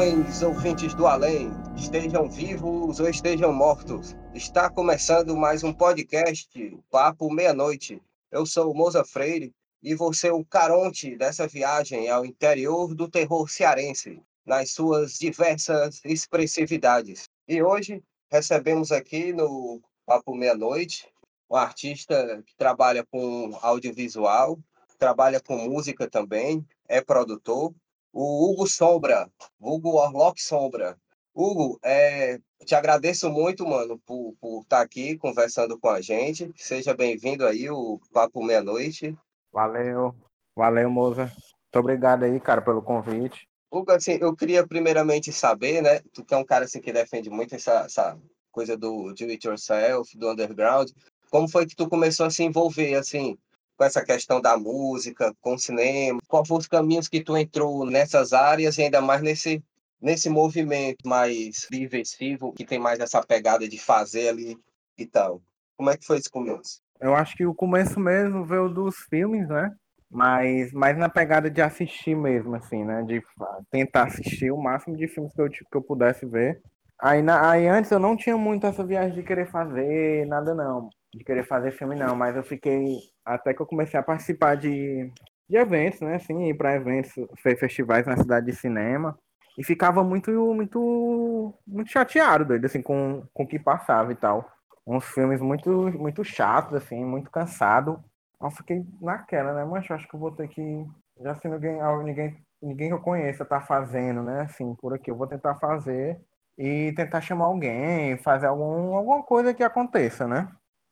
Saudações, ouvintes do além, estejam vivos ou estejam mortos. Está começando mais um podcast, Papo Meia-Noite. Eu sou o Moza Freire e ser o caronte dessa viagem ao interior do terror cearense, nas suas diversas expressividades. E hoje recebemos aqui no Papo Meia-Noite um artista que trabalha com audiovisual, trabalha com música também, é produtor, o Hugo Sombra, Hugo Orlock Sombra. Hugo, é, te agradeço muito, mano, por, por estar aqui conversando com a gente. Seja bem-vindo aí, o Papo Meia-Noite. Valeu, valeu, moça. Muito obrigado aí, cara, pelo convite. Hugo, assim, eu queria primeiramente saber, né? Tu que é um cara assim, que defende muito essa, essa coisa do do it yourself, do underground. Como foi que tu começou a se envolver, assim, com essa questão da música, com o cinema? Quais foram os caminhos que tu entrou nessas áreas e ainda mais nesse, nesse movimento mais diversivo, que tem mais essa pegada de fazer ali e tal? Como é que foi esse começo? Eu acho que o começo mesmo veio dos filmes, né? Mas mais na pegada de assistir mesmo, assim, né? De tentar assistir o máximo de filmes que eu, que eu pudesse ver. Aí, na, aí antes eu não tinha muito essa viagem de querer fazer nada, não. De querer fazer filme, não. Mas eu fiquei. Até que eu comecei a participar de, de eventos, né? Assim, ir para eventos, festivais na cidade de cinema. E ficava muito, muito, muito chateado, doido, assim, com, com o que passava e tal. Uns filmes muito, muito chatos, assim, muito cansado. Eu fiquei naquela, né? Mas acho que eu vou ter que. Já se ninguém, ninguém, ninguém que eu conheça tá fazendo, né? Assim, por aqui, eu vou tentar fazer e tentar chamar alguém, fazer algum, alguma coisa que aconteça, né?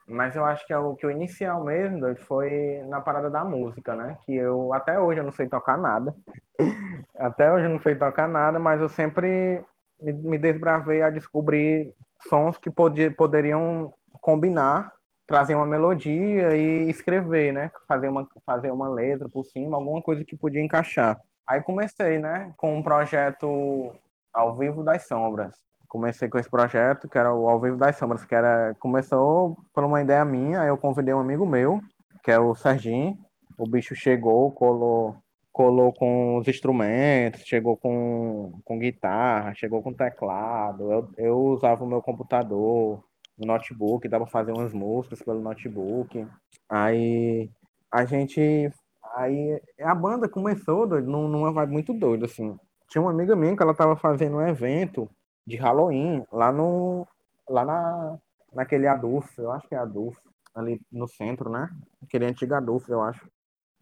Mas eu acho que é o que o inicial mesmo doido, foi na parada da música, né? Que eu até hoje eu não sei tocar nada. até hoje eu não sei tocar nada, mas eu sempre me, me desbravei a descobrir sons que podia, poderiam combinar, trazer uma melodia e escrever, né? Fazer uma, fazer uma letra por cima, alguma coisa que podia encaixar. Aí comecei, né? Com um projeto ao vivo das sombras comecei com esse projeto, que era o Ao Vivo das Sombras, que era começou por uma ideia minha, aí eu convidei um amigo meu, que é o Serginho, o bicho chegou, colou, colou com os instrumentos, chegou com, com guitarra, chegou com teclado, eu, eu usava o meu computador, o notebook, dava pra fazer umas músicas pelo notebook, aí a gente, aí a banda começou doido, numa vibe muito doida, assim, tinha uma amiga minha que ela tava fazendo um evento de Halloween lá no lá na naquele Adolfo, eu acho que é Adolfo, ali no centro, né? Aquele antigo Adolfo, eu acho.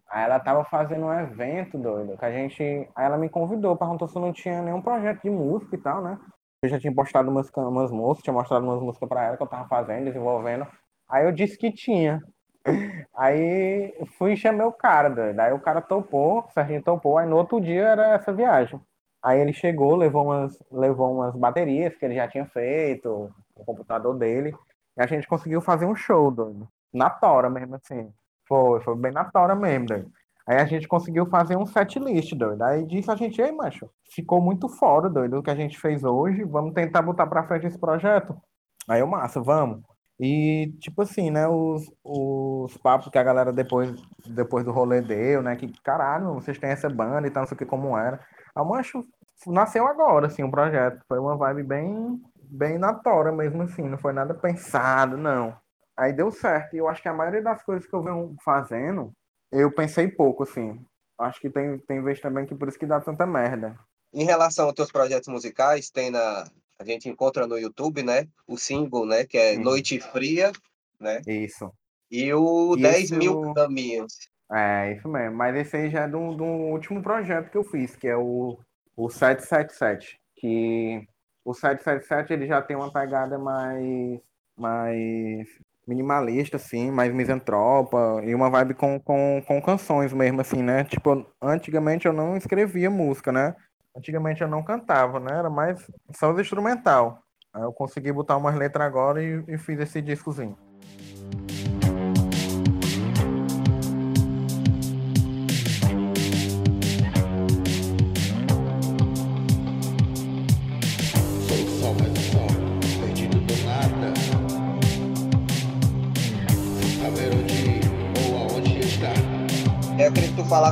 Aí ela tava fazendo um evento, doido, que a gente. Aí ela me convidou, perguntou se eu não tinha nenhum projeto de música e tal, né? Eu já tinha postado umas, umas músicas, tinha mostrado umas músicas pra ela que eu tava fazendo, desenvolvendo. Aí eu disse que tinha. Aí fui e chamei o cara, doido. Aí o cara topou, o Serginho topou, aí no outro dia era essa viagem. Aí ele chegou, levou umas, levou umas baterias que ele já tinha feito, o computador dele, e a gente conseguiu fazer um show, doido. Na tora mesmo, assim. Foi, foi bem na tora mesmo, doido. Aí a gente conseguiu fazer um set list, doido. Aí disse a gente, ei, macho, ficou muito fora, doido, o que a gente fez hoje. Vamos tentar botar pra frente esse projeto. Aí eu, massa, vamos. E, tipo assim, né, os, os papos que a galera depois, depois do rolê deu, né, que caralho, vocês têm essa banda e tal, não sei o que como era. A Mancho nasceu agora, assim, o projeto. Foi uma vibe bem, bem na tora mesmo, assim, não foi nada pensado, não. Aí deu certo. E eu acho que a maioria das coisas que eu venho fazendo, eu pensei pouco, assim. Acho que tem, tem vez também que por isso que dá tanta merda. Em relação aos teus projetos musicais, tem na. A gente encontra no YouTube, né? O single, né? Que é Sim. Noite Fria, né? Isso. E o E 10 esse mil caminhos. É, isso mesmo. Mas esse aí já é do, do último projeto que eu fiz, que é o, o 777. Que o 777 ele já tem uma pegada mais, mais minimalista, assim, mais misantropa, e uma vibe com, com, com canções mesmo, assim, né? Tipo, antigamente eu não escrevia música, né? Antigamente eu não cantava, né? Era mais só os instrumental. Aí eu consegui botar umas letras agora e, e fiz esse discozinho.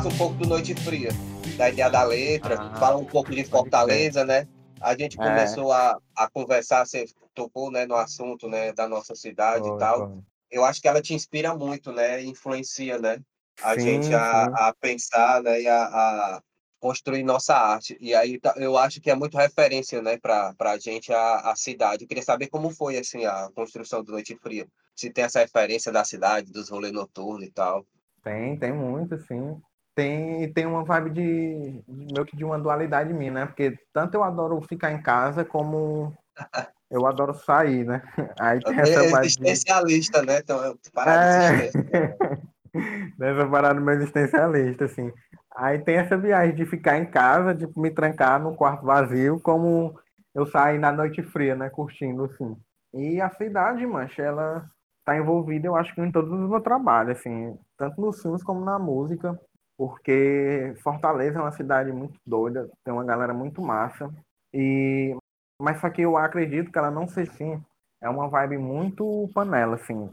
Falasse um pouco do Noite Fria, da ideia da letra, Ah, fala um pouco de Fortaleza, né? A gente É. começou a, a conversar, você tocou né, no assunto né, da nossa cidade e Foi, tal. foi. Eu acho que ela te inspira muito, né? e Influencia, né? A Sim, gente a, a pensar né, e a, a construir nossa arte. E aí tá- eu acho que é muito referência né, para a gente a, a cidade. Eu queria saber como foi assim, a construção do Noite Fria. Se tem essa referência da cidade, dos rolês noturnos e tal. Tem, tem muito, sim. Tem, tem uma vibe de, de meio que de uma dualidade minha, né? Porque tanto eu adoro ficar em casa, como eu adoro sair, né? Aí tem essa É vibe de, existencialista, né? Então, é parada É. dessa parada meio existencialista, assim. Aí tem essa viagem de ficar em casa, de me trancar num quarto vazio, como eu sair na noite fria, né? Curtindo, assim. E a cidade, mancha, ela tá envolvida, eu acho que em todos os meus trabalhos, assim, tanto nos filmes como na música, porque Fortaleza é uma cidade muito doida, tem uma galera muito massa, e mas só que eu acredito que ela não seja assim, é uma vibe muito panela, assim,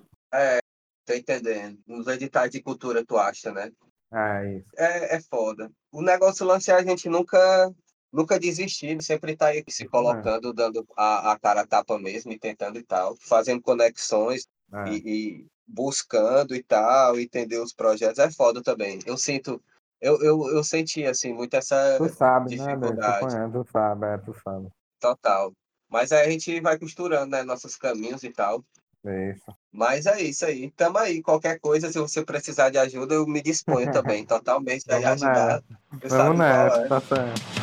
Tô entendendo. Nos editais de cultura, tu acha, né? é isso. É, é foda. O negócio lance é a gente nunca, nunca desistir, sempre tá aí se Isso colocando, dando a, a cara a tapa mesmo e tentando e tal, fazendo conexões É. e, e buscando e tal, entender os projetos. É foda também. Eu sinto, eu, eu, eu senti, assim, muito essa Tu sabe, né? Tu dificuldade. conhece, tu sabe, é, tu sabe. total. Mas aí a gente vai costurando, né, nossos caminhos e tal. É Isso. Mas é isso aí. Tamo aí. Qualquer coisa, se você precisar de ajuda, eu me disponho também, totalmente a ajudar. Vamos nessa, é. tá certo.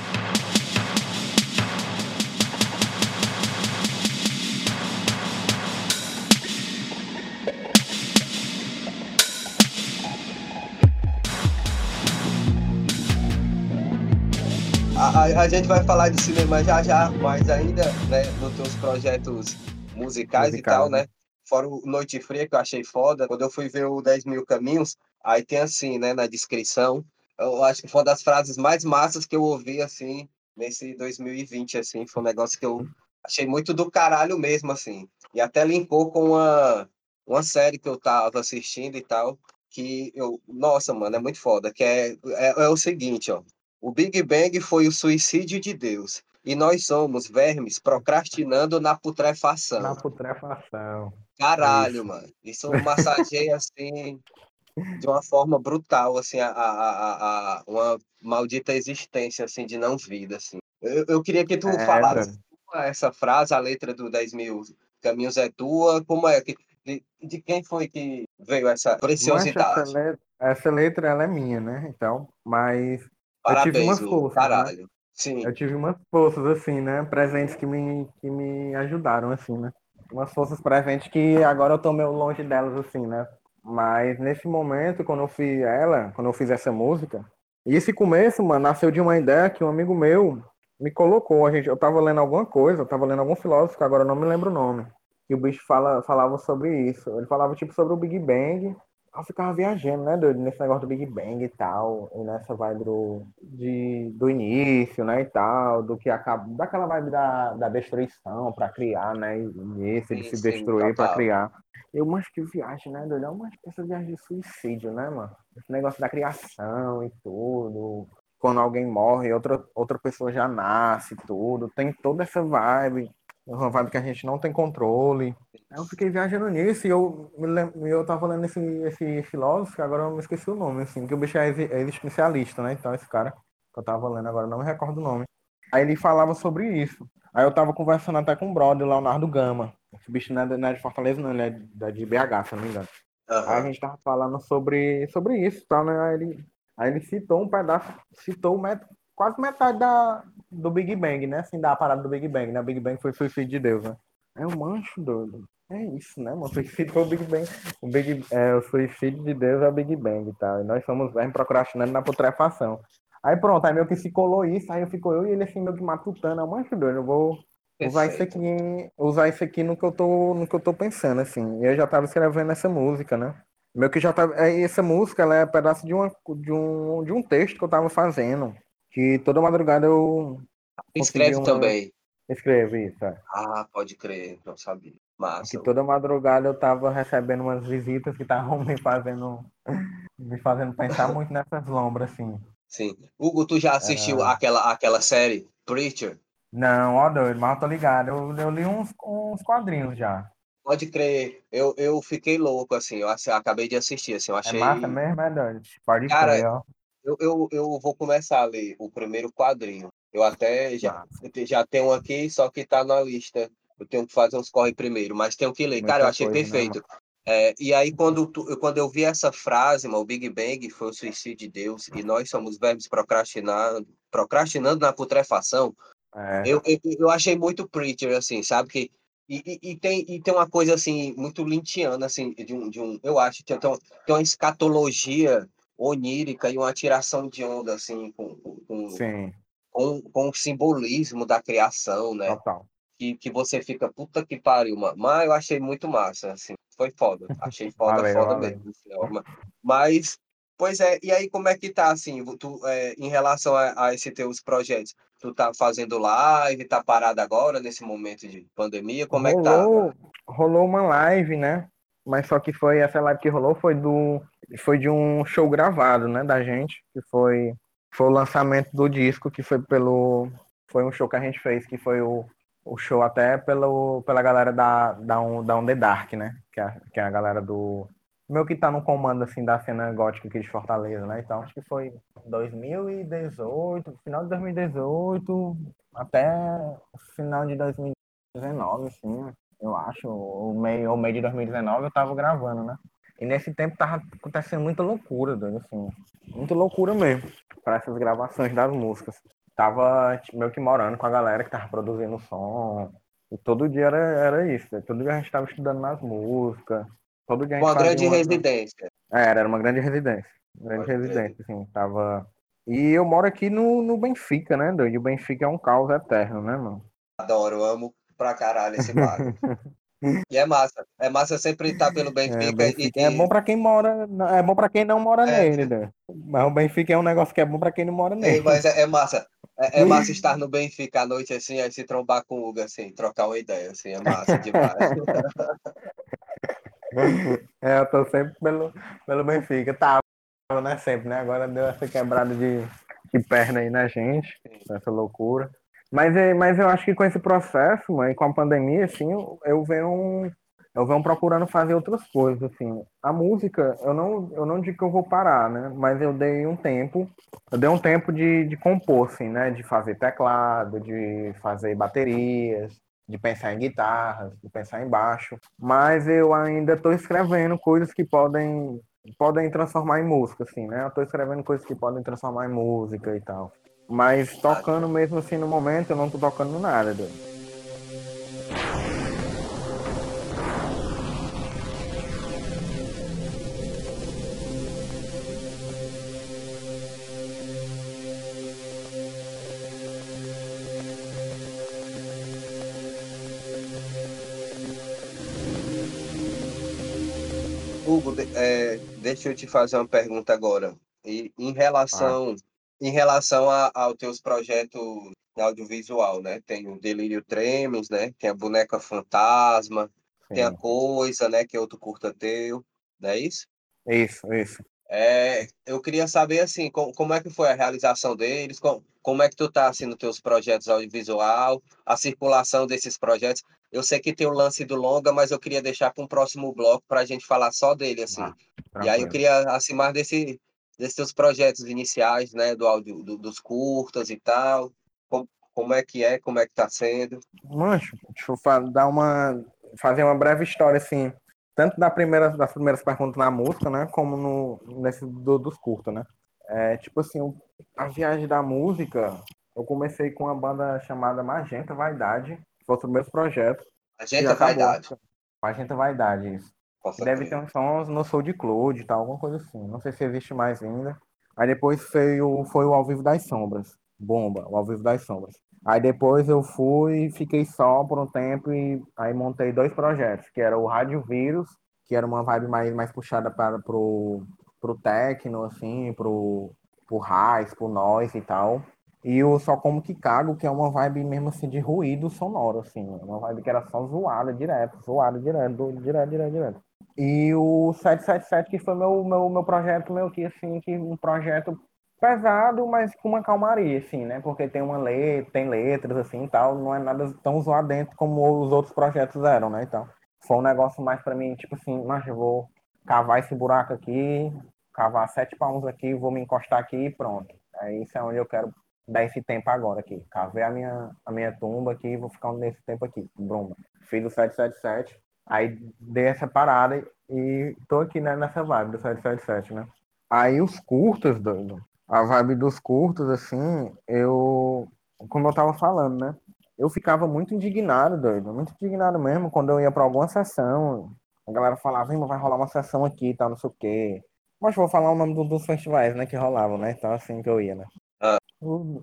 A, gente vai falar de cinema já já, mas ainda, né, nos teus projetos musicais, e tal, né? né? Fora o Noite Fria, que eu achei foda. Quando eu fui ver o 10 mil caminhos, aí tem assim, né, na descrição. Eu acho que foi uma das frases mais massas que eu ouvi, assim, nesse 2020, assim. Foi um negócio que eu achei muito do caralho mesmo, assim. E até linkou com uma, uma série que eu tava assistindo e tal, que eu... Nossa, mano, é muito foda. Que é, é, é o seguinte, ó. O Big Bang foi o suicídio de Deus. E nós somos vermes procrastinando na putrefação. Na putrefação. Caralho, isso. mano. Isso massageia assim de uma forma brutal, assim, a, a, a, uma maldita existência assim de não vida, assim. Eu, eu queria que tu É, falasse é essa frase, a letra do 10 mil caminhos é tua, como é que de, de quem foi que veio essa essa preciosidade? letra, essa letra ela é minha, né? Então, mas eu tive Parabéns, umas Lu. forças, né? caralho. Sim, Eu tive umas forças, assim, né? Presentes que me, que me ajudaram, assim, né? Umas forças presentes que agora eu tô meio longe delas, assim, né? Mas nesse momento, quando eu fiz ela, quando eu fiz essa música, e esse começo, mano, nasceu de uma ideia que um amigo meu me colocou. A gente, eu tava lendo alguma coisa, eu tava lendo algum filósofo, agora eu não me lembro o nome. E o bicho fala, falava sobre isso. Ele falava, tipo, sobre o Big Bang. Eu ficava viajando, né, doido, nesse negócio do Big Bang e tal, e nessa vibe do, de, do início, né, e tal, do que acaba, daquela vibe da, da destruição para criar, né, início, de Sim, se destruir para criar. Eu, mas que viagem, né, doido? Mas que essa viagem de suicídio, né, mano? Esse negócio da criação e tudo, quando alguém morre, outra, outra pessoa já nasce tudo, tem toda essa vibe, uma vibe que a gente não tem controle. Eu fiquei viajando nisso e eu, eu tava lendo esse, esse filósofo, que agora eu me esqueci o nome, assim, que o bicho é ex- é existencialista, né? Então, esse cara que eu tava lendo agora, não me recordo o nome. Aí ele falava sobre isso. Aí eu tava conversando até com o brother, Leonardo Gama. Esse bicho não é de, não é de Fortaleza, não, ele é da- de BH, se não me engano. Aí a gente tava falando sobre, sobre isso, tá, né? Aí ele, aí ele citou um pedaço, citou met, quase metade da, do Big Bang, né? Assim, da parada do Big Bang, né? O Big Bang foi o suicídio de Deus, né? É um mancho doido. É isso, né, mano? O suicídio foi o Big Bang. O, Big, é, o suicídio de Deus é o Big Bang e tal. E nós somos vermes procrastinando na putrefação. Aí pronto, aí meio que se colou isso, aí ficou eu e ele assim meio que matutando, eu mancho doido, eu vou usar isso aqui, usar isso aqui no que eu tô, no que eu tô pensando, assim. E eu já tava escrevendo essa música, né? Meio que já tava, é, essa música, ela é um pedaço de, uma, de, um, de um texto que eu tava fazendo, que toda madrugada eu Escreve uma- também. escrevo isso, é. Ah, pode crer, não sabia. Que Massa. toda madrugada eu tava recebendo umas visitas que estavam me fazendo, me fazendo pensar muito nessas lombras, assim. Sim. Hugo, tu já assistiu Ah. aquela, aquela série Preacher? Não, ó doido, mas eu tô ligado. Eu, eu li uns, uns quadrinhos já. Pode crer, eu, eu fiquei louco, assim, eu acabei de assistir, assim, eu É achei... massa mesmo, é doido? Pode Cara, crer, ó. Eu, eu, eu vou começar a ler o primeiro quadrinho. Eu até já, já tenho aqui, só que tá na lista. Eu tenho que fazer uns corre primeiro, mas tenho que ler. Muita Cara, eu achei coisa, né, perfeito. É, e aí, quando, tu- eu- quando eu vi essa frase, o Big Bang foi o suicídio de Deus e nós somos vermes procrastinando, procrastinando na putrefação, É, eu, eu, eu achei muito preacher, assim, sabe? Que, e, e, e tem, e tem uma coisa, assim, muito lintiana, assim, de um, de um eu acho, tem, tem uma- tem uma escatologia onírica e uma tiração de onda, assim, com, com, sim, com, com o simbolismo da criação, né? total. Que, que você fica, puta que pariu, mano. Mas eu achei muito massa, assim, foi foda. Achei foda, Valeu, foda valeu. mesmo. assim, Mas, pois é, e aí como é que tá, assim, tu, é, em relação a, a esses teus projetos? Tu tá fazendo live, tá parado agora, nesse momento de pandemia? Como é que tá? rolou, rolou uma live, né? Mas só que foi essa live que rolou foi do foi de um show gravado, né, da gente, que foi foi o lançamento do disco que foi pelo foi um show que a gente fez que foi o, o show até pelo pela galera da da On, da On The Dark, né? Que é, que é a galera do meu que tá no comando assim da cena gótica aqui de Fortaleza, né? Então acho que foi 2018, final de 2018 até final de 2019, assim, eu acho, o meio, o meio de 2019 eu tava gravando, né? E nesse tempo tava acontecendo muita loucura, doido, assim, muita loucura mesmo, para essas gravações das músicas. Tava meio que morando com a galera que tava produzindo o som, e todo dia era, era isso, né? todo dia a gente tava estudando nas músicas, todo dia a gente Uma grande uma- residência. é, Era, era uma grande residência. Grande Pode residência, assim, tava. E eu moro aqui no, no Benfica, né, doido? E o Benfica é um caos eterno, né, mano? Adoro, amo pra caralho esse bairro. e é massa. É massa sempre estar pelo É, Benfica, o Benfica e, é bom pra quem mora, é bom pra quem não mora É. nele, doido. Mas o Benfica é um negócio que é bom pra quem não mora nele. mas é, é massa. É, é massa estar no Benfica à noite, assim, aí se trombar com o Hugo, assim, trocar uma ideia, assim, é massa demais. É, eu tô sempre pelo, pelo Benfica. Tava, né? Sempre, né? Agora deu essa quebrada de, de perna aí na gente, essa loucura. Mas, é- mas eu acho que com esse processo, mãe, com a pandemia, assim, eu, venho. Eu venho procurando fazer outras coisas, assim. A música, eu não, eu não digo que eu vou parar, né? Mas eu dei um tempo, eu dei um tempo de, de compor, assim, né? De fazer teclado, de fazer baterias, de pensar em guitarras, de pensar em baixo. Mas eu ainda estou escrevendo coisas que podem podem transformar em música, assim, né? Eu estou escrevendo coisas que podem transformar em música e tal. Mas tocando mesmo assim no momento, eu não tô tocando nada, doido. Hugo, é, deixa eu te fazer uma pergunta agora. E em relação, em relação a- aos teus projetos audiovisual, né? Tem o Delírio Tremos, né? Tem a Boneca Fantasma, tem a Sim. Coisa, né? Que é outro curta teu, não é isso? Isso, isso. É, eu queria saber, assim, co- como, é que foi a realização deles, com- como é que tu tá, assim, nos teus projetos audiovisual, a circulação desses projetos. Eu sei que tem o lance do longa, mas eu queria deixar para um próximo bloco para a gente falar só dele, assim. Ah, E aí eu queria, assim, mais desse, desses teus projetos iniciais, né, do áudio, do- dos curtas e tal. Como, como é que é, como é que tá sendo. Mancho, deixa eu dar uma. fazer uma breve história, assim, tanto da primeira, das primeiras perguntas na música, né? Como no, nesse do- dos curtos, né? É, tipo assim, a viagem da música, eu comecei com uma banda chamada Magenta Vaidade, que foi o primeiro projeto. A que gente já acabou. vaidade. Magenta Vaidade, isso. Posso Deve ter uns sons no Soul de Cloud e tal, alguma coisa assim. Não sei se existe mais ainda. Aí depois foi o, foi o Ao Vivo das Sombras. Bomba, o Ao Vivo das Sombras. Aí depois eu fui, fiquei só por um tempo e aí montei dois projetos, que era o Rádio Vírus, que era uma vibe mais, mais puxada para pro, pro techno, assim, pro, pro raiz, pro noise e tal. E o Só Como Que Cago, que é uma vibe mesmo assim de ruído sonoro, assim. Uma vibe que era só zoada direto, zoada direto, direto, direto, direto. E o 777, que foi meu, meu, meu projeto, meu que assim, que um projeto pesado, mas com uma calmaria, assim, né? Porque tem uma letra, tem letras, assim, e tal, não é nada tão zoadento como os outros projetos eram, né? Então, foi um negócio mais para mim, tipo assim, mas vou cavar esse buraco aqui, cavar sete palmos aqui, vou me encostar aqui e pronto. É isso é onde eu quero dar esse tempo agora aqui. Cavei a minha, a minha tumba aqui vou ficar nesse tempo aqui. Bruma. Fiz o 777, aí dei essa parada e tô aqui né, nessa vibe do 777, né? Aí os curtas, doido. A vibe dos curtos, assim, eu. Como eu tava falando, né? Eu ficava muito indignado, doido. Muito indignado mesmo quando eu ia pra alguma sessão. A galera falava, vai rolar uma sessão aqui e tal, não sei o quê. Mas vou falar o nome do, dos festivais, né, que rolavam, né? Então, assim que eu ia, né? Ah.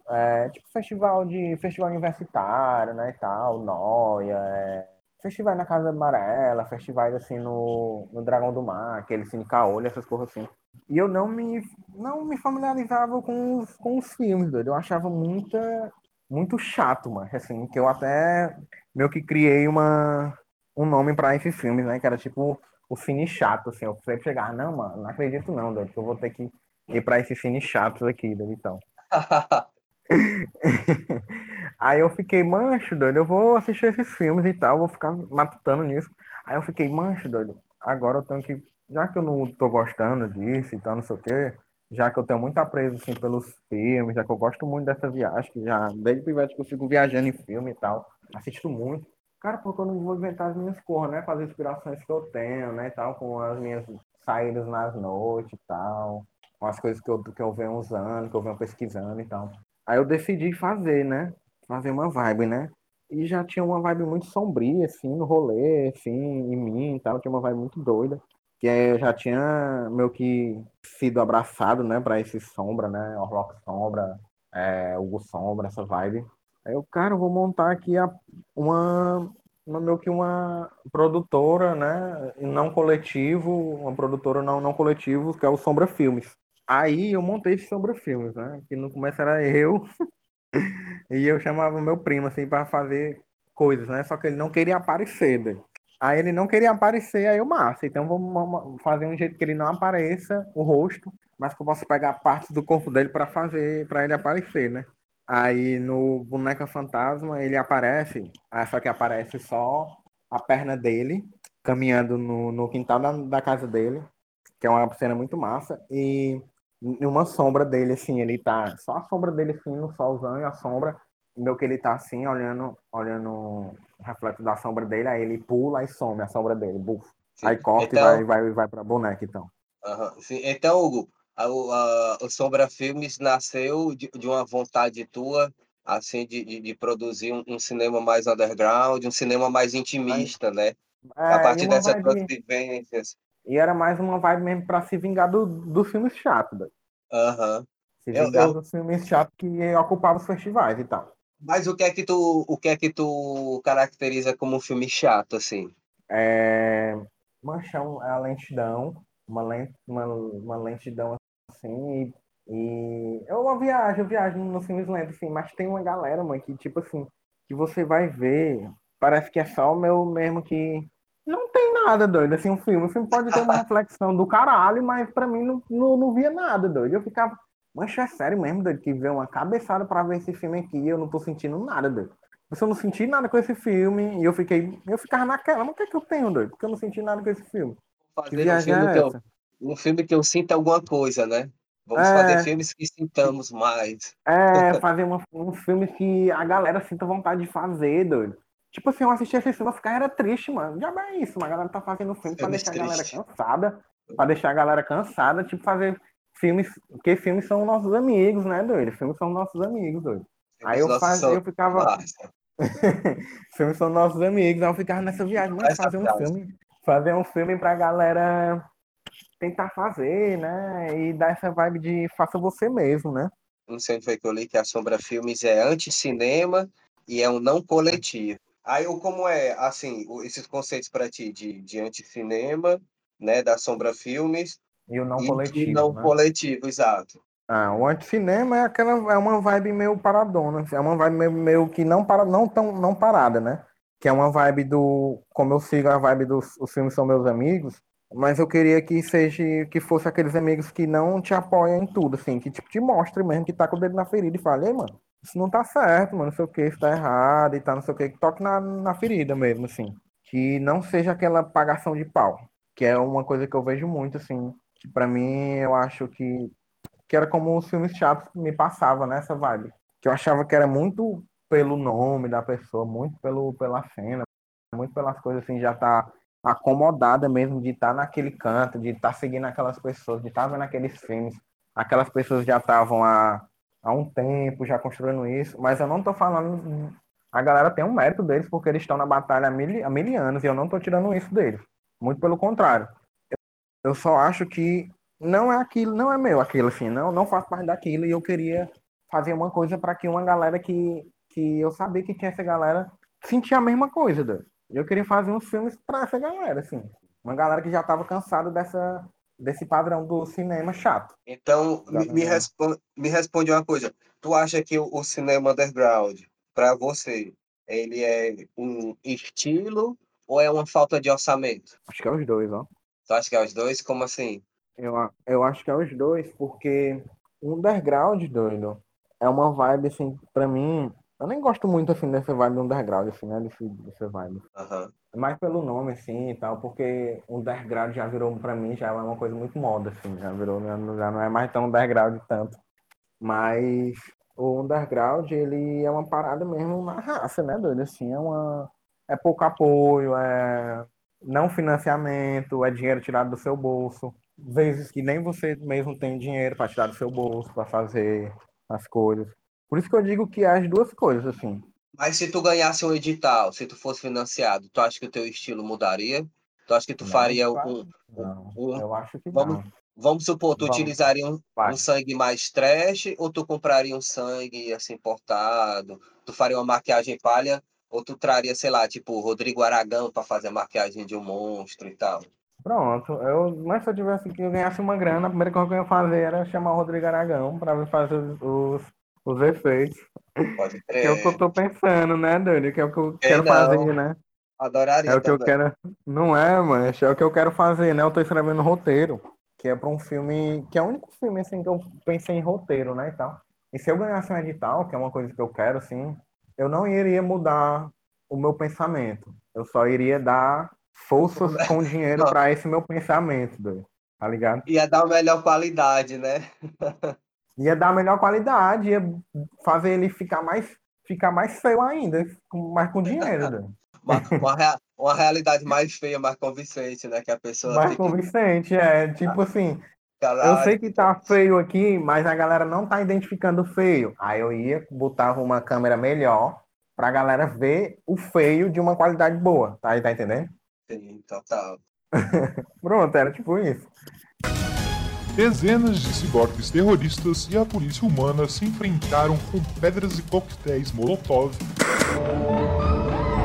É, tipo festival de festival universitário, né, e tal, Noia, é, festivais na Casa Amarela, festivais assim no, no Dragão do Mar, aquele Cine Caolho, essas coisas assim. E eu não me não me familiarizava com os, com os filmes, doido. Eu achava muita muito chato, mano, assim, que eu até meio que criei uma um nome para esses filmes, né, que era tipo o cine chato, assim, eu sempre chegar, não, mano, não acredito não, doido, que eu vou ter que ir para esses cine chatos aqui, doido, então. Aí eu fiquei, mancho, doido, eu vou assistir esses filmes e tal, vou ficar matutando nisso. Aí eu fiquei, mancho, doido, agora eu tenho que, já que eu não tô gostando disso e tal, não sei o quê, já que eu tenho muito apreço, assim, pelos filmes, já que eu gosto muito dessa viagem, que já, desde pivete que eu fico viajando em filme e tal, assisto muito. Cara, porque eu não vou inventar as minhas cores, né, fazer inspirações que eu tenho, né, tal, com as minhas saídas nas noites e tal com as coisas que eu, que eu venho usando, que eu venho pesquisando e tal. Aí eu decidi fazer, né? Fazer uma vibe, né? E já tinha uma vibe muito sombria, assim, no rolê, assim, em mim e tal. Tinha uma vibe muito doida. Que eu já tinha meio que sido abraçado, né, pra esse sombra, né? Orlock Sombra, é, Hugo Sombra, essa vibe. Aí eu, cara, eu vou montar aqui a, uma, uma, meio que uma produtora, né? Não coletivo, uma produtora não, não coletivo, que é o Sombra Filmes. Aí eu montei esse Sombra Filmes, né? Que no começo era eu e eu chamava meu primo, assim, para fazer coisas, né? Só que ele não queria aparecer, né? Aí ele não queria aparecer, aí eu, massa, então vamos fazer um jeito que ele não apareça o rosto, mas que eu possa pegar partes do corpo dele para fazer, para ele aparecer, né? Aí no Boneca Fantasma ele aparece, só que aparece só a perna dele, caminhando no, no quintal da, da casa dele, que é uma cena muito massa, e uma sombra dele, assim, ele tá. Só a sombra dele, assim, no solzão e a sombra. Meu que ele tá assim, olhando, olhando o reflexo da sombra dele, aí ele pula e some a sombra dele. Buf. Aí corta então... e vai, vai, vai pra boneca, então. Uhum. Sim. Então, Hugo, a, a, o Sombra Filmes nasceu de, de uma vontade tua, assim, de, de, de produzir um, um, cinema mais underground, um cinema mais intimista, né? É, a partir dessas tuas vivências. E era mais uma vibe mesmo pra se vingar do, dos filmes chatos. Aham. Uhum. Se vingar eu, eu... dos filmes chatos que ocupavam os festivais e tal. Mas o que é que tu, o que é que tu caracteriza como um filme chato, assim? É... Manchão, é a lentidão, uma, lent, uma, uma lentidão assim, e, e é uma viagem, eu viajo nos filmes lentos, assim, mas tem uma galera, mano, que tipo assim, que você vai ver, parece que é só o meu mesmo que não tem nada, doido, assim, um filme. O filme pode ter uma reflexão do caralho, mas pra mim não, não, não via nada, doido. Eu ficava, mas é sério mesmo, doido, que ver uma cabeçada pra ver esse filme aqui e eu não tô sentindo nada, doido. Eu não senti nada com esse filme e eu fiquei, eu ficava naquela, mas o que é que eu tenho, doido? Porque eu não senti nada com esse filme. Fazer um filme, é que eu, um filme que eu sinta alguma coisa, né? Vamos é, fazer filmes que sintamos mais. É, fazer uma, um filme que a galera sinta vontade de fazer, doido. Tipo assim, eu assisti esse filme, eu ficava era triste, mano. Já é isso, mas a galera tá fazendo filme pra deixar triste. a galera cansada. Pra deixar a galera cansada, tipo, fazer filmes. Porque filmes são nossos amigos, né, doido? Filmes são nossos amigos, doido. Aí eu fazia, eu ficava. filmes são nossos amigos, aí eu ficava nessa viagem, mas fazer um filme. Fazer um filme pra galera tentar fazer, né? E dar essa vibe de faça você mesmo, né? Não sei onde foi que eu li que a Sombra Filmes é anti-cinema e é um não coletivo. Aí, como é, assim, esses conceitos para ti de, de anti-cinema, né, da Sombra Filmes E o não e coletivo. não né? coletivo, exato. Ah, o anticinema é aquela é uma vibe meio paradona, é uma vibe meio, meio que não para não tão não parada, né? Que é uma vibe do como eu sigo a vibe dos os filmes são meus amigos, mas eu queria que seja que fosse aqueles amigos que não te apoiam em tudo, assim, que tipo te mostre mesmo que tá com o dedo na ferida e fale, ei, mano, isso não tá certo, mano, não sei o que, isso tá errado e tá, não sei o que, que toque na, na ferida mesmo, assim. Que não seja aquela pagação de pau, que é uma coisa que eu vejo muito, assim, que pra mim eu acho que que era como os filmes chatos me passavam nessa vibe. Que eu achava que era muito pelo nome da pessoa, muito pelo, pela cena, muito pelas coisas assim, já tá acomodada mesmo de estar naquele canto, de estar seguindo aquelas pessoas, de estar vendo aqueles filmes. Aquelas pessoas já estavam há, há um tempo já construindo isso, mas eu não tô falando. A galera tem um mérito deles porque eles estão na batalha há mil, há mil anos e eu não tô tirando isso deles. Muito pelo contrário. Eu só acho que não é aquilo, não é meu aquilo, assim, não, não faço parte daquilo e eu queria fazer uma coisa para que uma galera que, que eu sabia que tinha essa galera sentia a mesma coisa, Deus. Eu queria fazer uns filmes para essa galera, assim. Uma galera que já estava cansada dessa, desse padrão do cinema chato. Então, me, me, Exatamente. respo- me responde uma coisa. Tu acha que o, o cinema underground, para você, ele é um estilo ou é uma falta de orçamento? Acho que é os dois, ó. Tu acha que é os dois? Como assim? Eu, eu acho que é os dois, porque o underground, doido, é uma vibe, assim, pra mim. Eu nem gosto muito, assim, dessa vibe do underground, assim, né? Desse, dessa vibe. Aham. Mais pelo nome, assim, e tal, porque o underground já virou, pra mim, já é uma coisa muito moda, assim, já virou, já não já não é mais tão underground tanto. Mas o underground, ele é uma parada mesmo na raça, né, doido? Assim, é uma... É pouco apoio, é não financiamento, é dinheiro tirado do seu bolso. Vezes que nem você mesmo tem dinheiro para tirar do seu bolso, para fazer as coisas. Por isso que eu digo que é as duas coisas, assim. Mas se tu ganhasse um edital, se tu fosse financiado, tu acha que o teu estilo mudaria? Tu acha que tu Não, faria um, Não, um- eu acho que Vamos- não. Vamos supor, tu Vamos. utilizaria um, um sangue mais trash ou tu compraria um sangue assim importado? Tu faria uma maquiagem palha ou tu traria, sei lá, tipo Rodrigo Aragão para fazer a maquiagem de um monstro e tal? Pronto, eu, mas se eu tivesse que eu ganhasse uma grana, a primeira coisa que eu ia fazer era chamar o Rodrigo Aragão para fazer os, os, os efeitos. Pode Que é o que eu crer. tô pensando, né, doido? Que é o que eu quero fazer, né? Adoraria É o que eu também. quero. Não é, mas é o que eu quero fazer, né? Eu tô escrevendo roteiro, que é pra um filme, que é o único filme assim que eu pensei em roteiro, né, e tal. E se eu ganhasse um edital, que é uma coisa que eu quero, assim, eu não iria mudar o meu pensamento. Eu só iria dar forças com dinheiro pra esse meu pensamento, doido. Tá ligado? Ia dar melhor qualidade, né? Ia dar melhor qualidade, ia fazer ele ficar mais, ficar mais feio ainda, mas com dinheiro, doido. Uma, uma, uma realidade mais feia, mais convincente, né? Que a pessoa Mais tem que convincente, é. Tipo assim, Eu caralho. sei que tá feio aqui, mas a galera não tá identificando o feio. Aí eu ia, botava uma câmera melhor pra galera ver o feio de uma qualidade boa, tá? Tá entendendo? Sim, total. Pronto, era tipo isso. Dezenas de ciborgues terroristas e a polícia humana se enfrentaram com pedras e coquetéis Molotov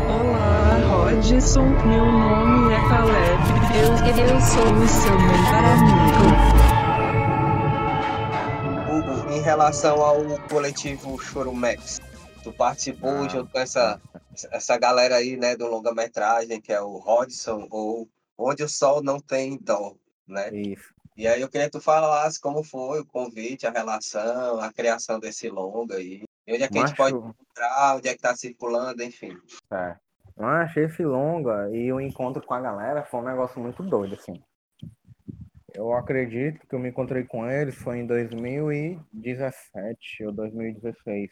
Olá, Rodson, meu nome é Caleb. Eu, eu sou o seu melhor amigo. Hugo, em relação ao coletivo Chorumex, tu participou Ah. junto com essa, essa galera aí, né, do longa-metragem, que é o Rodson, ou Onde o Sol Não Tem Dó, né? Isso. E aí eu queria que tu falasse como foi o convite, a relação, a criação desse longa aí. E onde é que a gente pode Macho, encontrar, onde é que tá circulando, enfim. é. Macho, esse longa e o encontro com a galera foi um negócio muito doido, assim. Eu acredito que eu me encontrei com eles foi em 2017 ou 2016.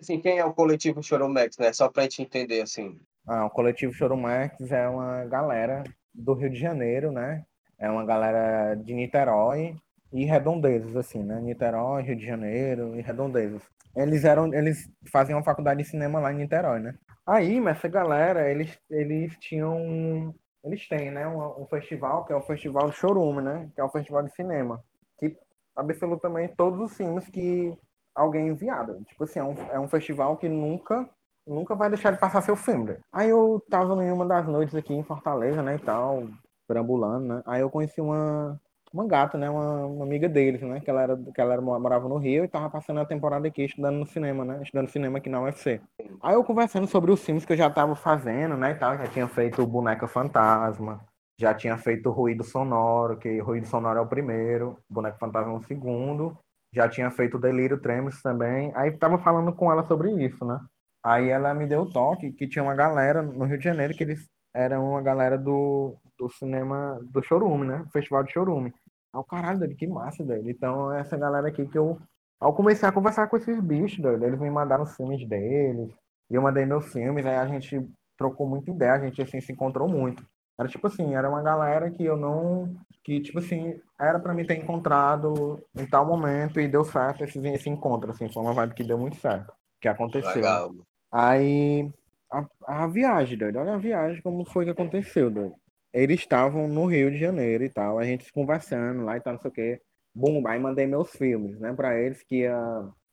Assim, quem é o coletivo Chorumex, né? Só pra gente entender, assim. Ah, o coletivo Chorumex é uma galera do Rio de Janeiro, né? É uma galera de Niterói e Redondezas, assim, né? Niterói, Rio de Janeiro e Redondezas. Eles eram, eles faziam faculdade de cinema lá em Niterói, né? Aí, mas essa galera, eles, eles tinham eles têm, né, um, um festival que é o Festival Chorume, né, que é um festival de cinema, que absolutamente todos os filmes que alguém enviado. Tipo assim, é um, é um festival que nunca nunca vai deixar de passar seu filme. Aí eu tava em uma das noites aqui em Fortaleza, né, e tal, perambulando, né? Aí eu conheci uma uma gata, né, uma, uma amiga deles, né, que ela era que ela era, morava no Rio e tava passando a temporada aqui estudando no cinema, né, estudando cinema aqui na UFC. Aí eu conversando sobre os filmes que eu já tava fazendo, né, e tal, já tinha feito Boneca Fantasma, já tinha feito Ruído Sonoro, que Ruído Sonoro é o primeiro, Boneco Fantasma é o segundo, já tinha feito Delírio Tremens também, aí tava falando com ela sobre isso, né. Aí ela me deu o toque que tinha uma galera no Rio de Janeiro que eles eram uma galera do, do cinema do Chorume, né? Festival de Chorume. Aí o caralho, doido, que massa, doido. Então, essa galera aqui que eu. Ao comecei a conversar com esses bichos, doido, eles me mandaram os filmes deles, e eu mandei meus filmes, aí a gente trocou muita ideia, a gente assim se encontrou muito. Era tipo assim, era uma galera que eu não. que, tipo assim, era pra mim ter encontrado em tal momento e deu certo esse, esse encontro, assim, foi uma vibe que deu muito certo. Que aconteceu. Legal. Aí a, a viagem, doido. Olha a viagem, como foi que aconteceu, doido. Eles estavam no Rio de Janeiro e tal, a gente conversando lá e tal, não sei o quê. Bum, aí mandei meus filmes, né, pra eles que ia.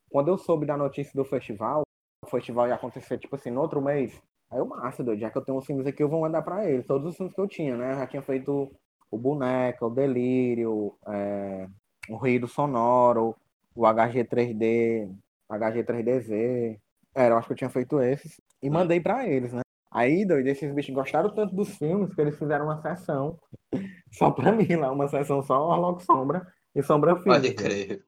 Quando eu soube da notícia do festival, o festival ia acontecer, tipo assim, no outro mês. Aí eu, massa, doido, já que eu tenho os filmes aqui, eu vou mandar pra eles. Todos os filmes que eu tinha, né? Eu já tinha feito o Boneca, o Delírio, é, o Ruído Sonoro, o HG 3D, HG 3DZ. Era, eu acho que eu tinha feito esses. E mandei pra eles, né? Aí, doido, esses bichos gostaram tanto dos filmes que eles fizeram uma sessão só pra mim lá, uma sessão só Orlok Sombra e Sombra Filme. Pode crer.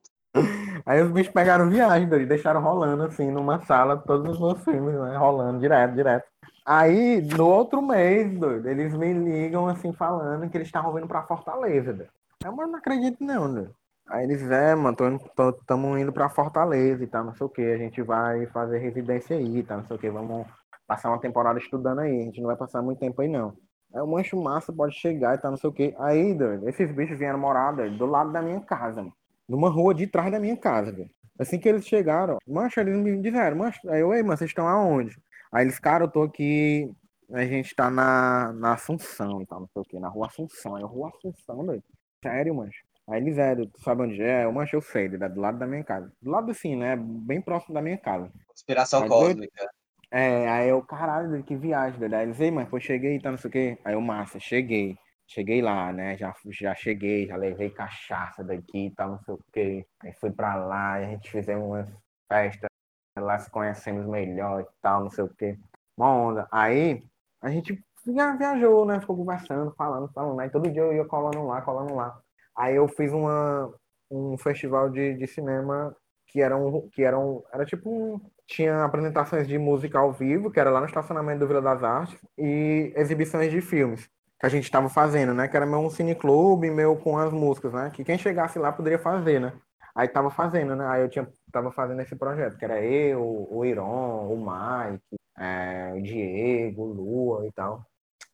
Aí os bichos pegaram viagem, doido, e deixaram rolando assim numa sala todos os meus filmes, né? Rolando direto, direto. Aí, no outro mês, doido, eles me ligam assim falando que eles estavam vindo pra Fortaleza, doido. Eu, mas não acredito não, doido. Aí eles, é, mano, tô indo, tô, tamo indo pra Fortaleza e tal, não sei o que, a gente vai fazer residência aí, tá, não sei o que, vamos passar uma temporada estudando aí, a gente não vai passar muito tempo aí não. Aí o mancho massa pode chegar e tal, não sei o que. Aí, doido, esses bichos vieram morar, doido, do lado da minha casa, mano. Numa rua de trás da minha casa, doido. Assim que eles chegaram, mancho, eles me disseram, mancho, aí eu, ei, mano, vocês estão aonde? Aí eles, cara, eu tô aqui, a gente tá na, na Assunção e tal, não sei o que, na rua Assunção. Aí eu, rua Assunção, doido. Sério, mancho. Aí eles eram, tu sabe onde é? Eu, mancho, eu sei, doido, é do lado da minha casa. Do lado assim, né? Bem próximo da minha casa. Conspiração Mas doido- cósmica. É, aí eu, caralho, que viagem, doido. Aí eles, ei, mano, pô, cheguei, tá, não sei o quê. Aí eu, massa, cheguei. Cheguei lá, né? Já, já cheguei, já levei cachaça daqui e tal, não sei o quê. Aí fui pra lá, e a gente fizemos uma festa, lá se conhecemos melhor e tal, não sei o quê. Uma onda. Aí a gente via- viajou, né? Ficou conversando, falando, falando. Aí todo dia eu ia colando lá, colando lá. Aí eu fiz uma, um festival de, de cinema que era um, que era um, era tipo um, tinha apresentações de música ao vivo, que era lá no estacionamento do Vila das Artes, e exibições de filmes que a gente estava fazendo, né? Que era meu um cineclube, meu com as músicas, né? Que quem chegasse lá poderia fazer, né? Aí tava fazendo, né? Aí eu tinha, tava fazendo esse projeto, que era eu, o Iron, o Mike, é, o Diego, o Lua e tal.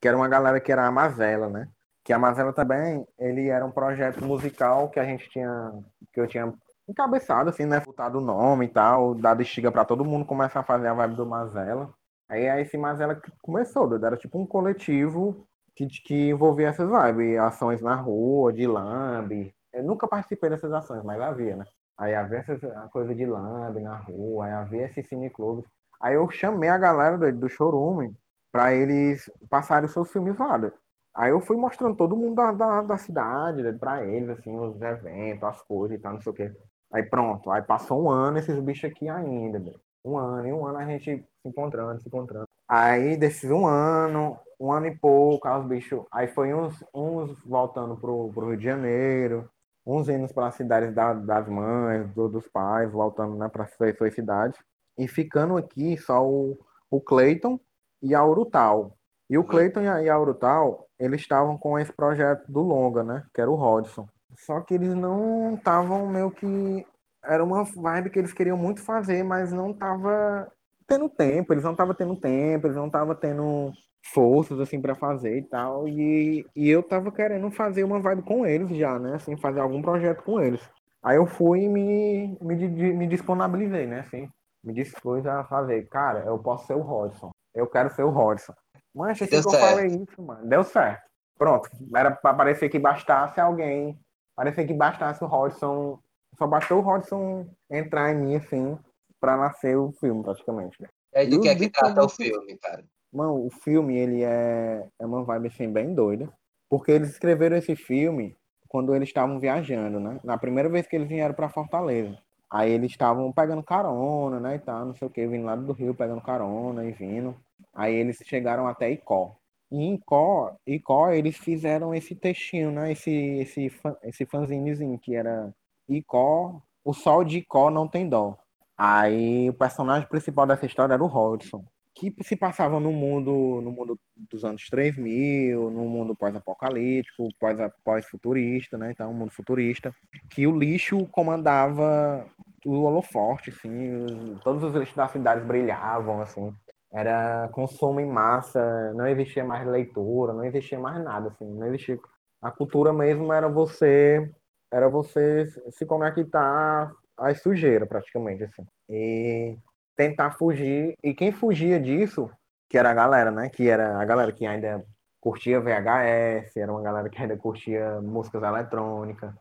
Que era uma galera que era a Mazela, né? Que a Mazela também, ele era um projeto musical que a gente tinha, que eu tinha encabeçado, assim, né? Botado o nome e tal, dado estiga pra todo mundo começar a fazer a vibe do Mazela. Aí, aí esse Mazela começou, doido, era tipo um coletivo que, que envolvia essas vibes, ações na rua, de lambe. Eu nunca participei dessas ações, mas havia, né? Aí havia essas, a coisa de lambe na rua, aí havia esses cineclubes. Aí eu chamei a galera do, do Chorume pra eles passarem os seus filmes lá. doido. Aí eu fui mostrando todo mundo da, da, da cidade, doido, pra eles, assim, os eventos, as coisas e tal, não sei o quê. Aí pronto, aí passou um ano esses bichos aqui ainda, doido. Um ano, e um ano a gente se encontrando, se encontrando. Aí desses um ano, um ano e pouco, aí os bichos. Aí foi uns, uns voltando pro, pro Rio de Janeiro, uns indo para as cidades da- das mães, do- dos pais, voltando né, para suas, suas cidades. E ficando aqui só o, o Cleiton e a Urutau. E o Cleiton e a, e a Urutau, eles estavam com esse projeto do Longa, né? Que era o Rodson. Só que eles não estavam meio que. Era uma vibe que eles queriam muito fazer, mas não tava tendo tempo, eles não estavam tendo tempo, eles não estavam tendo forças assim para fazer e tal. E, e eu tava querendo fazer uma vibe com eles já, né? Assim, fazer algum projeto com eles. Aí eu fui e me, me, me disponibilizei, né? Assim, me dispus a fazer. Cara, eu posso ser o Rodson. Eu quero ser o Rodson. Mancha, assim Deu que eu falei isso, mano. Deu certo. Pronto. Era pra parecer que bastasse alguém. Parecia que bastasse o Hodgson. Só bastou o Hodgson entrar em mim, assim, pra nascer o filme, praticamente. né? É do E que é que trata o filme, cara. Mano, o filme, ele é, é uma vibe, assim, bem doida. Porque eles escreveram esse filme quando eles estavam viajando, né? Na primeira vez que eles vieram pra Fortaleza. Aí eles estavam pegando carona, né, e tal, não sei o que, vindo lá do Rio, pegando carona e vindo. Aí eles chegaram até Icó. E em Icó, Icó, eles fizeram esse textinho, né, esse, esse, esse fanzinezinho, que era Icó, o sol de Icó não tem dó. Aí o personagem principal dessa história era o Hodgson, que se passava no mundo, no mundo dos anos 3000, no mundo pós-apocalíptico, pós- pós-futurista, né? Então, um mundo futurista, que o lixo comandava o holoforte, assim, os- todos os lixos das cidades brilhavam, assim. Era consumo em massa, não existia mais leitura, não existia mais nada, assim, não existia. A cultura mesmo era você, era você se conectar às sujeiras, praticamente, assim. E tentar fugir. E quem fugia disso, que era a galera, né? Que era a galera que ainda curtia VHS, era uma galera que ainda curtia músicas eletrônicas,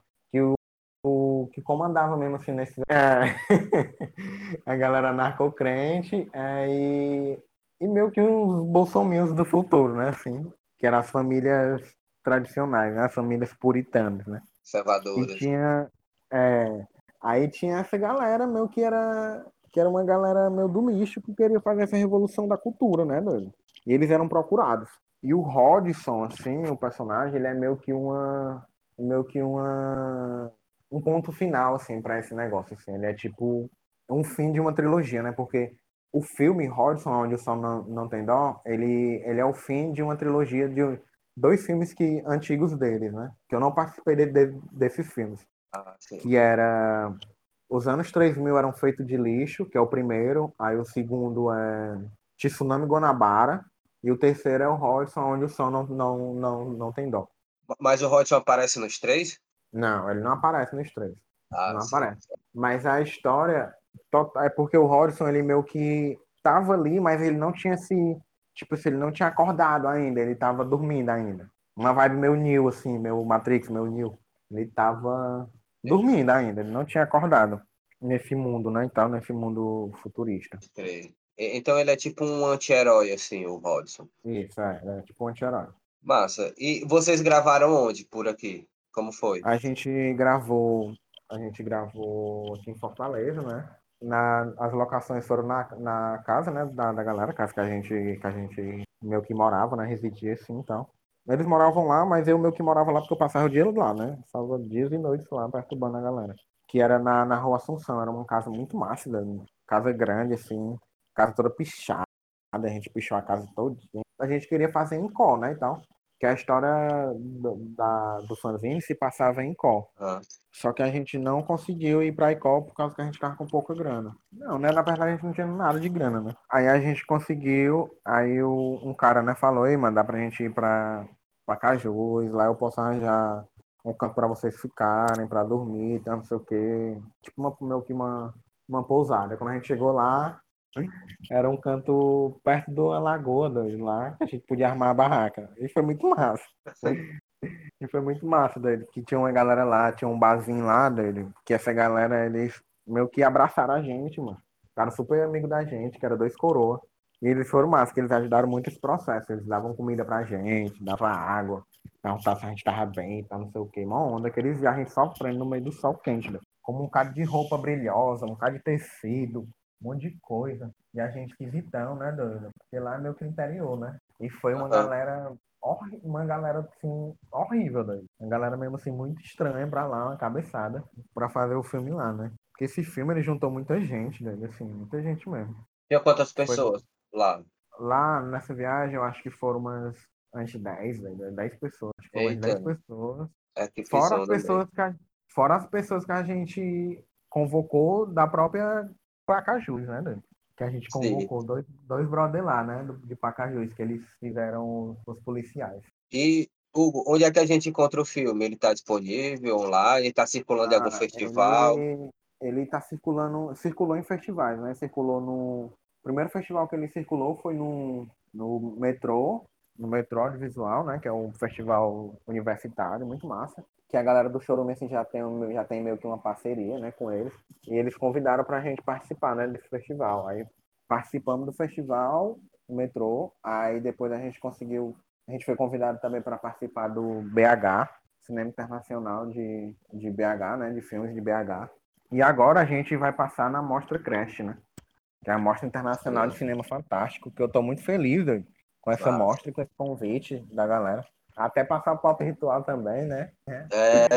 o, que comandava mesmo assim nesse. É, a galera narcocrente é, e, e meio que uns bolsominhos do futuro, né? Assim, que eram as famílias tradicionais, né? As famílias puritanas, né? E Conservadoras. tinha. É, aí tinha essa galera, meu, que era. Que era uma galera meio do lixo que queria fazer essa revolução da cultura, né, doido? E eles eram procurados. E o Rodson, assim, o personagem, ele é meio que uma. Meio que uma. Um ponto final, assim, pra esse negócio. Assim. Ele é tipo um fim de uma trilogia, né? Porque o filme Rodson, onde o Sol não, não tem dó, ele, ele é o fim de uma trilogia de dois filmes que, antigos deles, né? Que eu não participei de- de- desses filmes Ah, sim. que era os anos 3000 eram feitos de lixo, que é o primeiro, aí o segundo é Tsunami Guanabara, e o terceiro é o Hodgson, onde o som não, não, não, não tem dó. Mas o Hodgson aparece nos três? Não, ele não aparece nos três, Ah, não sim. aparece. Mas a história é porque o Hodgson, ele meio que tava ali, mas ele não tinha se, tipo assim, ele não tinha acordado ainda, ele tava dormindo ainda. Uma vibe meio Neo, assim, meu Matrix, meu Neo. Ele tava dormindo ainda, ele não tinha acordado nesse mundo, né, e tal, nesse mundo futurista. Então ele é tipo um anti-herói, assim, o Hodgson. Isso, é, é tipo um anti-herói. Massa. E vocês gravaram onde por aqui? Como foi? A gente gravou, a gente gravou aqui em Fortaleza, né? Na, as locações foram na, na casa, né, da, da galera, casa que a gente, que a gente meio que morava, né, residia assim, então. Eles moravam lá, mas eu meio que morava lá porque eu passava o dia lá, né? Passava dias e noites lá perturbando a galera. Que era na, na rua Assunção, era uma casa muito massa, né? casa grande, assim, casa toda pichada, a gente pichou a casa toda. A gente queria fazer em Có, né, e tal. Que a história do, da, do fanzine se passava em Có. Ah, Só que a gente não conseguiu ir pra Icó por causa que a gente tava com pouca grana. Não, né? Na verdade a gente não tinha nada de grana, né? Aí a gente conseguiu, aí o, um cara, né, falou, ei, mano, dá pra gente ir pra, pra Cajus, lá eu posso arranjar um canto pra vocês ficarem, pra dormir, não sei o quê. Tipo uma, meio que uma, uma pousada. Quando a gente chegou lá, era um canto perto da lagoa, lá, que a gente podia armar a barraca. E foi muito massa. E foi muito massa, doido, que tinha uma galera lá, tinha um barzinho lá, doido, que essa galera, eles meio que abraçaram a gente, mano. Ficaram super amigo da gente, que era dois coroa. E eles foram massa, que eles ajudaram muito esse processo. Eles davam comida pra gente, davam água, perguntavam se a gente tava bem, tá, não sei o quê. Uma onda que eles gente sofrendo no meio do sol quente, doido. Como um bocado de roupa brilhosa, um bocado de tecido, um monte de coisa. E a gente visitando, né, doido? Porque lá é meio que interior, né? E foi uma Aham. galera uma galera assim, horrível, doido. Uma galera mesmo assim, muito estranha pra lá, uma cabeçada, pra fazer o filme lá, né? Porque esse filme ele juntou muita gente, doido, assim, muita gente mesmo. Tinha quantas pessoas lá? Lá nessa viagem eu acho que foram umas antes de 10, doido, 10 pessoas. Acho que foram umas Eita. 10 pessoas. É que Fora as também. pessoas que a, fora as pessoas que a gente convocou da própria Pacajus, né, doido? Que a gente Sim. convocou dois, dois brother lá, né, de Pacajus, que eles fizeram os policiais. E, Hugo, onde é que a gente encontra o filme? Ele está disponível online? Ele está circulando em algum Cara, festival? Ele, ele tá circulando, circulou em festivais, né? Circulou no. O primeiro festival que ele circulou foi no, no metrô, no metrô audiovisual, né? Que é um festival universitário, muito massa. Que a galera do Chorume assim, já, tem, já tem meio que uma parceria né, com eles. E eles convidaram pra gente participar né, desse festival. Aí participamos do festival, no metrô. Aí depois a gente conseguiu. A gente foi convidado também para participar do BH, Cinema Internacional de, de BH, né? De filmes de BH. E agora a gente vai passar na Mostra Crash, né? Que é a Mostra Internacional de Cinema Fantástico, que eu tô muito feliz doido, com essa Massa. mostra, e com esse convite da galera. Até passar o pop ritual também, né? É.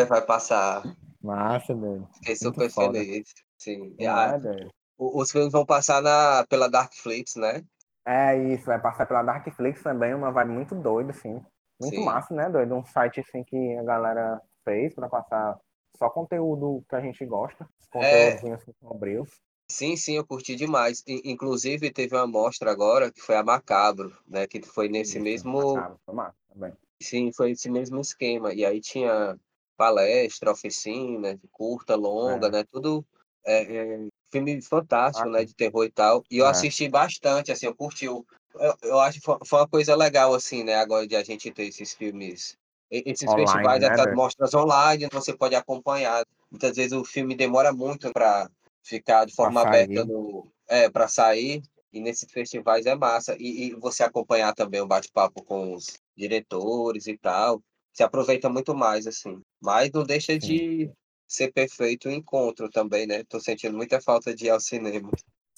É, vai passar. Massa, doido. Fiquei super foda. feliz. Sim. A- é, o- os filmes vão passar na, pela Darkflix, né? É isso, vai passar pela Darkflix também, uma vibe muito doida, assim. Muito Sim. massa, né, doido? Um site assim que a galera fez pra passar só conteúdo que a gente gosta. É. Conteúdinho assim, sombrios. Sim, sim, eu curti demais. Inclusive, teve uma mostra agora que foi a Macabro, né? Que foi nesse mesmo. massa também. Sim, foi esse mesmo esquema. E aí tinha palestra, oficina, curta, longa, É. né? Tudo é, é, filme fantástico, né? Bacana. De terror e tal. E eu É. assisti bastante, assim, eu curti. Eu, eu acho que foi uma coisa legal, assim, né? Agora de a gente ter esses filmes, esses Online, festivais, né, essas velho? mostras online, você pode acompanhar. Muitas vezes o filme demora muito para ficar de forma aberta no. É, para sair. E nesses festivais é massa. E, e você acompanhar também o bate-papo com os diretores e tal. Se aproveita muito mais, assim. Mas não deixa de ser perfeito o encontro também, né? Tô sentindo muita falta de ir ao cinema.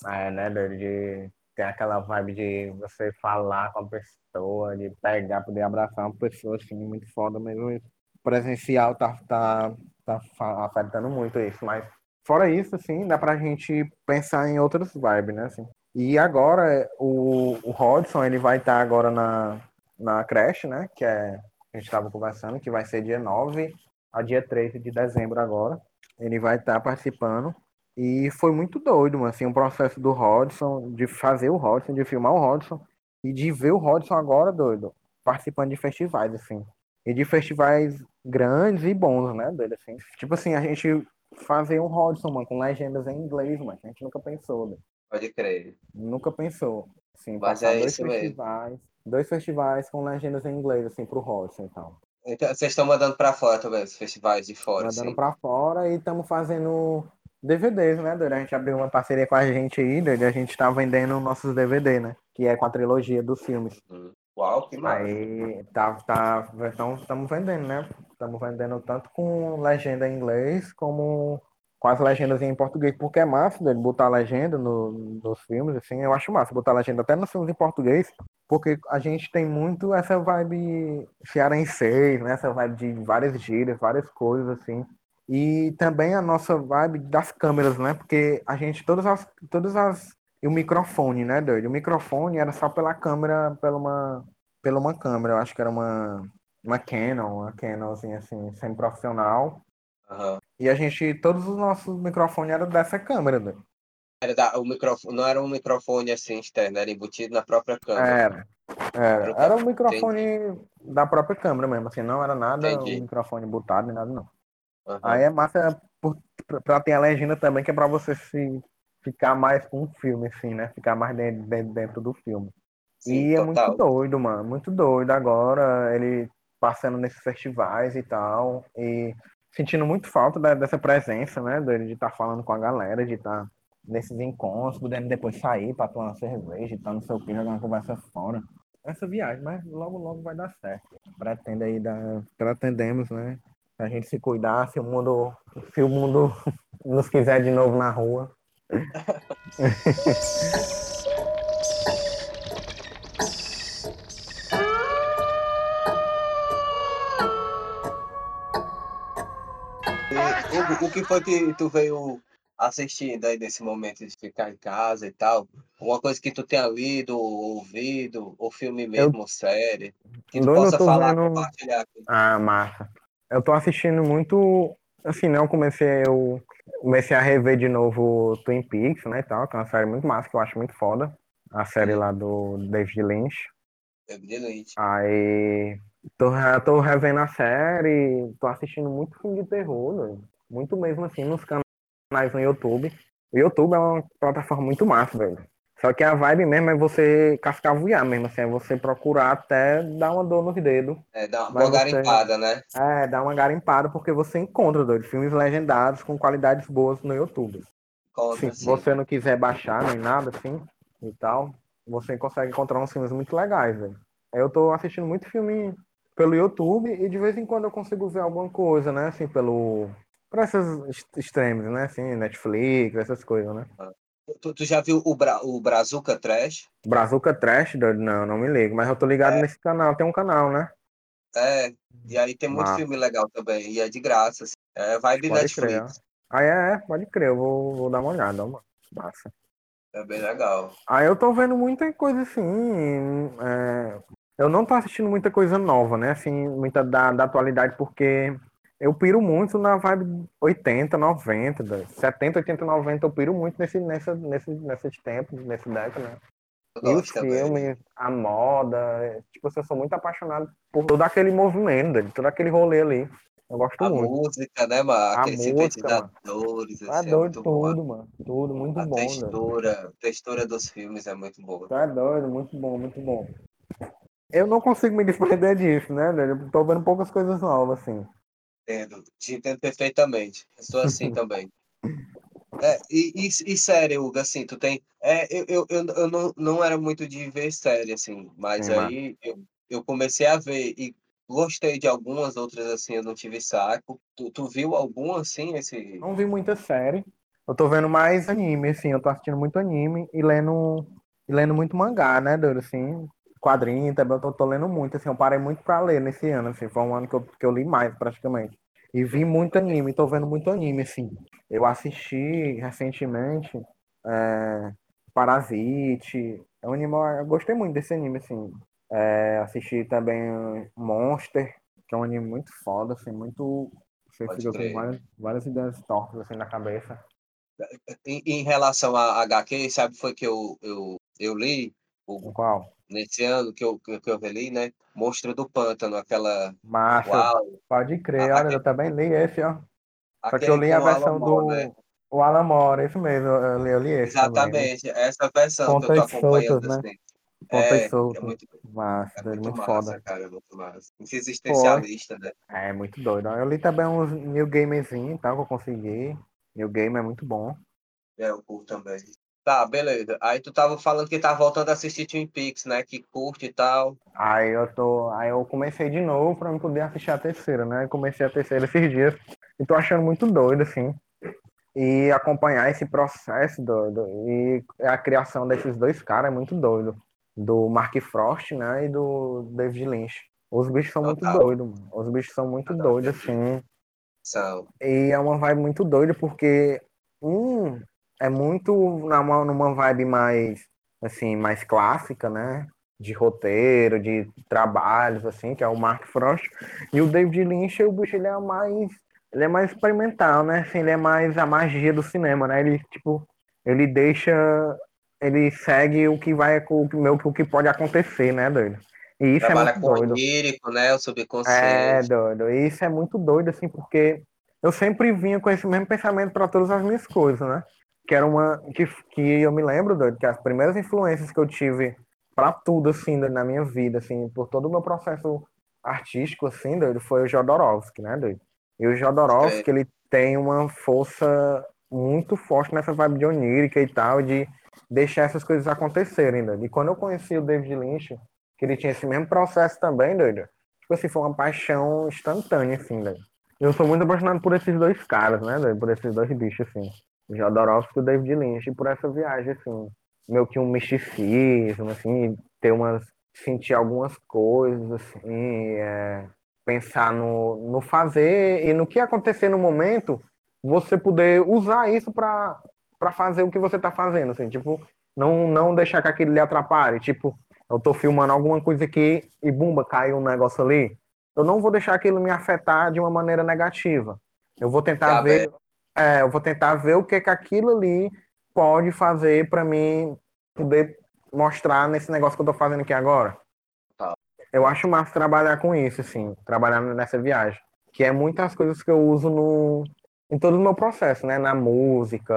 É, né? De ter aquela vibe de você falar com a pessoa, de pegar, poder abraçar uma pessoa, assim, muito foda mesmo. Presencial tá, tá, tá afetando muito isso, mas fora isso, assim, dá pra gente pensar em outras vibes, né, assim. E agora, o, o Rodson, ele vai estar agora na, na creche, né, que é, a gente estava conversando, que vai ser dia 9 a dia 13 de dezembro agora. Ele vai estar participando. E foi muito doido, mano, assim, o processo do Rodson, de fazer o Rodson, de filmar o Rodson, e de ver o Rodson agora, doido, participando de festivais, assim. E de festivais grandes e bons, né, doido, assim. Tipo assim, a gente fazer um Rodson, mano, com legendas em inglês, mano, a gente nunca pensou, doido. Pode crer. Nunca pensou. Assim, Mas passar é dois isso mesmo. festivais, dois festivais com legendas em inglês, assim, pro Rodson e tal. Então, vocês estão mandando para fora também, os festivais de fora, mandando assim. pra fora e estamos fazendo DVDs, né, doido? A gente abriu uma parceria com a gente aí, doido, e a gente tá vendendo nossos DVD, né? Que é com a trilogia dos filmes. Uau, que. Aí tá, tá, então estamos vendendo, né? Estamos vendendo tanto com legenda em inglês como com as legendas em português, porque é massa dele botar legenda no, nos filmes, assim, eu acho massa botar legenda até nos filmes em português, porque a gente tem muito essa vibe cearense, né? Essa vibe de várias gírias, várias coisas, assim. E também a nossa vibe das câmeras, né? Porque a gente, todas as, todas as, e o microfone, né, doido? O microfone era só pela câmera, pela uma, pela uma câmera, eu acho que era uma, uma Canon, uma Canon, assim, assim, semi-profissional. Aham. E a gente, todos os nossos microfones eram dessa câmera, doido. Era da, o microfone, não era um microfone assim externo, era embutido na própria câmera. Era. Era, Era o era o microfone da própria câmera mesmo, assim, não era nada Entendi. um microfone botado nem nada, não. Aham. Aí é massa por, pra- pra ter a legenda também, que é pra você se ficar mais com o filme, assim, né? Ficar mais dentro, dentro, dentro do filme. Sim, e é total. muito doido, mano. Muito doido agora, ele passando nesses festivais e tal. E sentindo muito falta da- dessa presença, né? Dele de estar falando com a galera, de estar nesses encontros, podendo depois sair pra tomar uma cerveja e tal, não sei o que, jogar uma conversa fora. Essa viagem, mas logo, logo vai dar certo. Pretende aí dar. Pretendemos, né? A gente se cuidar, se o mundo, se o mundo nos quiser de novo na rua. E, Hugo, o que foi que tu veio assistindo aí nesse momento de ficar em casa e tal? Alguma coisa que tu tenha lido, ouvido, ou filme mesmo, ou série, que tu Doido, eu possa falar, vendo- compartilhar aqui. Ah, massa. Eu tô assistindo muito. Assim, né? Eu comecei, eu comecei a rever de novo Twin Peaks, né? E tal, que é uma série muito massa, que eu acho muito foda. A série lá do David Lynch. David Lynch. Aí tô, tô revendo a série, tô assistindo muito filme de terror, doido. muito mesmo assim, nos canais no YouTube. O YouTube é uma plataforma muito massa, velho. Só que a vibe mesmo é você cascavuiar mesmo, assim, é você procurar até dar uma dor nos dedos. É, dá uma boa você- garimpada, né? É, dar uma garimpada, porque você encontra, doido, filmes legendados com qualidades boas no YouTube. Conta, Sim, se você não quiser baixar nem nada assim e tal, você consegue encontrar uns filmes muito legais, velho. Aí Eu tô assistindo muito filme pelo YouTube e de vez em quando eu consigo ver alguma coisa, né? Assim, pelo. Por essas est- extremos, né? Assim, Netflix, essas coisas, né? Tu, tu já viu o, Bra, o Brazuca Trash? Brazuca Trash? Não, não me ligo, mas eu tô ligado É. nesse canal, tem um canal, né? É, e aí tem muito Massa. filme legal também, e é de graça. assim. É vibe Pode Netflix. Ah, é, é, pode crer, eu vou, vou dar uma olhada, mano. Massa. É bem legal. Aí eu tô vendo muita coisa assim. é, Eu não tô assistindo muita coisa nova, né? Assim, muita da, da atualidade, porque eu piro muito na vibe 80, 90, da- 70, 80, 90. Eu piro muito nesse, nessa, nesse, nesses tempos, nesse década, né? E os filmes, a moda. é, Tipo, assim, eu sou muito apaixonado por todo aquele movimento, todo aquele rolê ali. Eu gosto A muito. música, né, mano? A Aqueles música, sintetizadores, É assim, é doido boa. tudo, mano. Tudo, muito A bom, doido. textura, a textura dos filmes é muito boa. Tá doido, muito bom, muito bom. Eu não consigo me desprender disso, né, velho? Eu tô vendo poucas coisas novas, assim. Entendo, te entendo perfeitamente. Eu sou assim também. É, e, e, e série, Hugo, assim, tu tem. É, eu, eu, eu, eu não, não era muito de ver série, assim, mas Sim, aí eu, eu comecei a ver e gostei de algumas, outras, assim, eu não tive saco. Tu, tu viu algum, assim, esse. Não vi muita série. Eu tô vendo mais anime, assim. Eu tô assistindo muito anime e lendo, e lendo muito mangá, né, doido? Assim, quadrinho também. Eu tô, tô lendo muito, assim. Eu parei muito pra ler nesse ano, assim. Foi um ano que eu, que eu li mais, praticamente. E vi muito anime, tô vendo muito anime, assim. Eu assisti recentemente é, Parasite. É um anime, eu gostei muito desse anime, assim. É, assisti também Monster, que é um anime muito foda, assim, muito. Você Pode fica com várias, várias ideias tortas assim na cabeça. Em, em relação a HQ, sabe, foi que eu, eu, eu li, Hugo, Qual? Nesse ano que eu, que eu li, né? Monstro do Pântano, aquela. Massa, Uau! pode crer. A- Olha, aquele- eu também li esse, ó. Só que eu li a versão do. né? O Alan Moore, isso mesmo, eu li, eu li esse também. né? Exatamente, essa versão que eu tô Pontas acompanhando, soltas, né? assim. Pontas É, é soltas. muito, Massa, é muito muito massa, foda. cara, é muito massa. Existencialista, né? É, muito doido. Eu li também uns New Gamezinho e tal, que eu consegui. New Game é muito bom. É, eu curto também. Tá, beleza. Aí tu tava falando que tá voltando a assistir Twin Peaks, né? Que curte e tal. Aí eu tô. Aí eu comecei de novo pra eu poder assistir a terceira, né? Comecei a terceira esses dias. E tô achando muito doido, assim. E acompanhar esse processo doido. E a criação desses dois caras é muito doido. Do Mark Frost, né? E do David Lynch. Os bichos são muito Total. doidos, mano. Os bichos são muito Total. doidos, assim. São. E é uma vibe muito doida, porque um é muito numa, numa vibe mais assim, mais clássica, né? De roteiro, de trabalhos, assim, que é o Mark Frost. E o David Lynch, o bicho, ele é mais. Ele é mais experimental, né? Assim, ele é mais a magia do cinema, né? Ele, tipo, ele deixa. Ele segue o que vai, o que, o que pode acontecer, né, doido? E isso Trabalha é muito com o doido. onírico, né? O É, subconsciente. doido. E isso é muito doido, assim, porque eu sempre vinha com esse mesmo pensamento para todas as minhas coisas, né? Que era uma. Que, que eu me lembro, doido, que as primeiras influências que eu tive para tudo, assim, doido, na minha vida, assim, por todo o meu processo artístico, assim, doido, foi o Jodorowsky, né, doido? E o Jodorowsky, ele tem uma força muito forte nessa vibe de onírica e tal, de deixar essas coisas acontecerem, doido. E quando eu conheci o David Lynch, que ele tinha esse mesmo processo também, doido, tipo assim, foi uma paixão instantânea, assim, doido. Eu sou muito apaixonado por esses dois caras, né, doido? Por esses dois bichos, assim. Jodorowsky e o David Lynch, por essa viagem, assim, meio que um misticismo, assim, ter umas. sentir algumas coisas, assim, é, pensar no, no fazer e no que acontecer no momento, você poder usar isso para para fazer o que você tá fazendo, assim, tipo, não, não deixar que aquilo lhe atrapalhe, tipo, eu tô filmando alguma coisa aqui e bumba, caiu um negócio ali, eu não vou deixar aquilo me afetar de uma maneira negativa. Eu vou tentar Tá ver, é, eu vou tentar ver o que que aquilo ali pode fazer para mim poder mostrar nesse negócio que eu tô fazendo aqui agora. Tá. Eu acho massa trabalhar com isso, assim, trabalhar nessa viagem, que é muitas coisas que eu uso no em todo o meu processo, né, na música,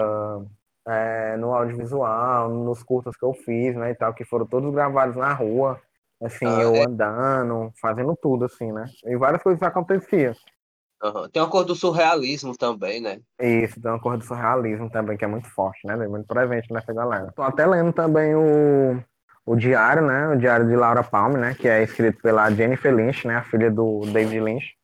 é, no audiovisual, nos cursos que eu fiz, né, e tal, que foram todos gravados na rua, assim, Ah, eu é. andando, fazendo tudo, assim, né? E várias coisas aconteciam. Aham. Tem uma cor do surrealismo também, né? Isso, tem uma cor do surrealismo também, que é muito forte, né? Muito presente nessa galera. Tô até lendo também o, o diário, né? O diário de Laura Palmer, né? Que é escrito pela Jennifer Lynch, né? A filha do David Lynch.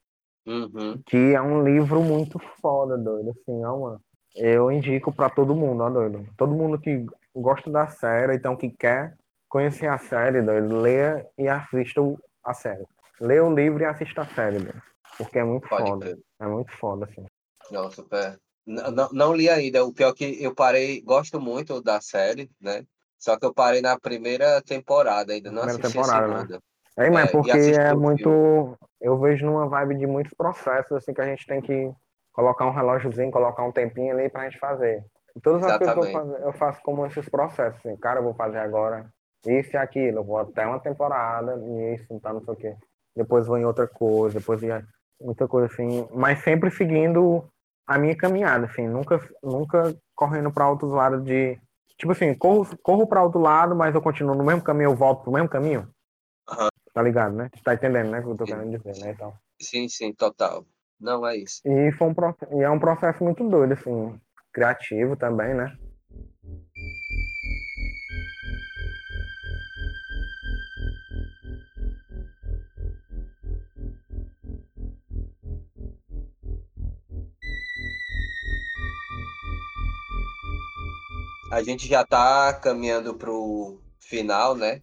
Uhum. Que é um livro muito foda, doido. Assim, ó, mano. Eu indico pra todo mundo, ó, doido. Todo mundo que gosta da série, então que quer conhecer a série, doido, leia e assista a série. Leia o livro e assista a série, doido. Porque é muito Pode foda. crer. É muito foda, assim. Não, super. Não, não, não li ainda. O pior é que eu parei, gosto muito da série, né? Só que eu parei na primeira temporada, ainda não Primeira assisti a temporada, né? segunda. É, mas É, porque é muito. Eu vejo numa vibe de muitos processos, assim, que a gente tem que colocar um relógiozinho, colocar um tempinho ali pra gente fazer. E todas as coisas que eu faço, eu faço como esses processos, assim, cara, eu vou fazer agora isso e aquilo, eu vou até uma temporada, e isso, tá, não sei o quê. Depois vou em outra coisa, depois ia muita coisa assim, mas sempre seguindo a minha caminhada, assim, nunca, nunca correndo pra outros lados de. Tipo assim, corro, corro pra outro lado, mas eu continuo no mesmo caminho, eu volto pro mesmo caminho. Aham. Tá ligado, né? Tá entendendo, né? O que eu tô Sim. querendo dizer, né? Então. Sim, sim, total. Não é isso. E, foi um, e é um processo muito doido, assim, criativo também, né? A gente já tá caminhando pro final, né?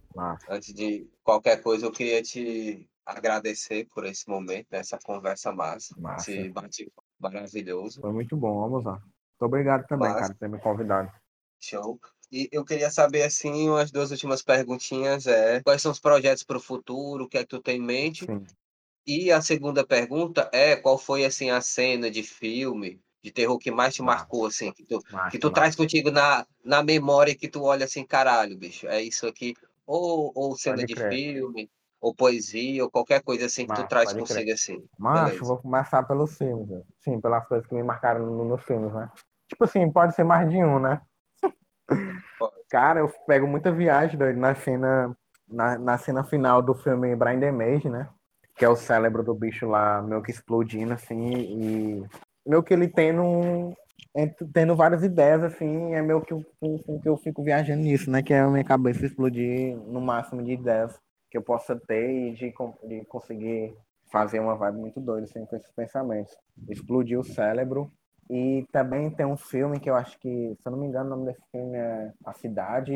Antes de qualquer coisa, eu queria te agradecer por esse momento, essa conversa massa, Massa. esse bate maravilhoso. Foi muito bom, vamos lá. Muito obrigado também, Massa. cara, por ter me convidado. Show. E eu queria saber, assim, umas duas últimas perguntinhas é quais são os projetos para o futuro, o que é que tu tem em mente? Sim. E a segunda pergunta é qual foi, assim, a cena de filme, de terror que mais te marcou, assim, que tu, que tu traz contigo na, na memória que tu olha assim, caralho, bicho, é isso aqui. Ou, ou cena de crer. filme, ou poesia, ou qualquer coisa assim que tu traz consigo, crer. assim. Macho, vou começar pelos filmes. Sim, pelas coisas que me marcaram no- nos filmes, né? Tipo assim, pode ser mais de um, né? Cara, eu pego muita viagem doido, na cena, na, na cena final do filme Brian the Mage, né? Que é o cérebro do bicho lá, meio que explodindo, assim, e meio que ele tendo, ent- tendo várias ideias, assim, é meio que o- o que eu fico viajando nisso, né? Que é a minha cabeça explodir no máximo de ideias que eu possa ter e de, de conseguir fazer uma vibe muito doida, assim, com esses pensamentos. Explodir o cérebro. E também tem um filme que eu acho que, se eu não me engano, o nome desse filme é A Cidade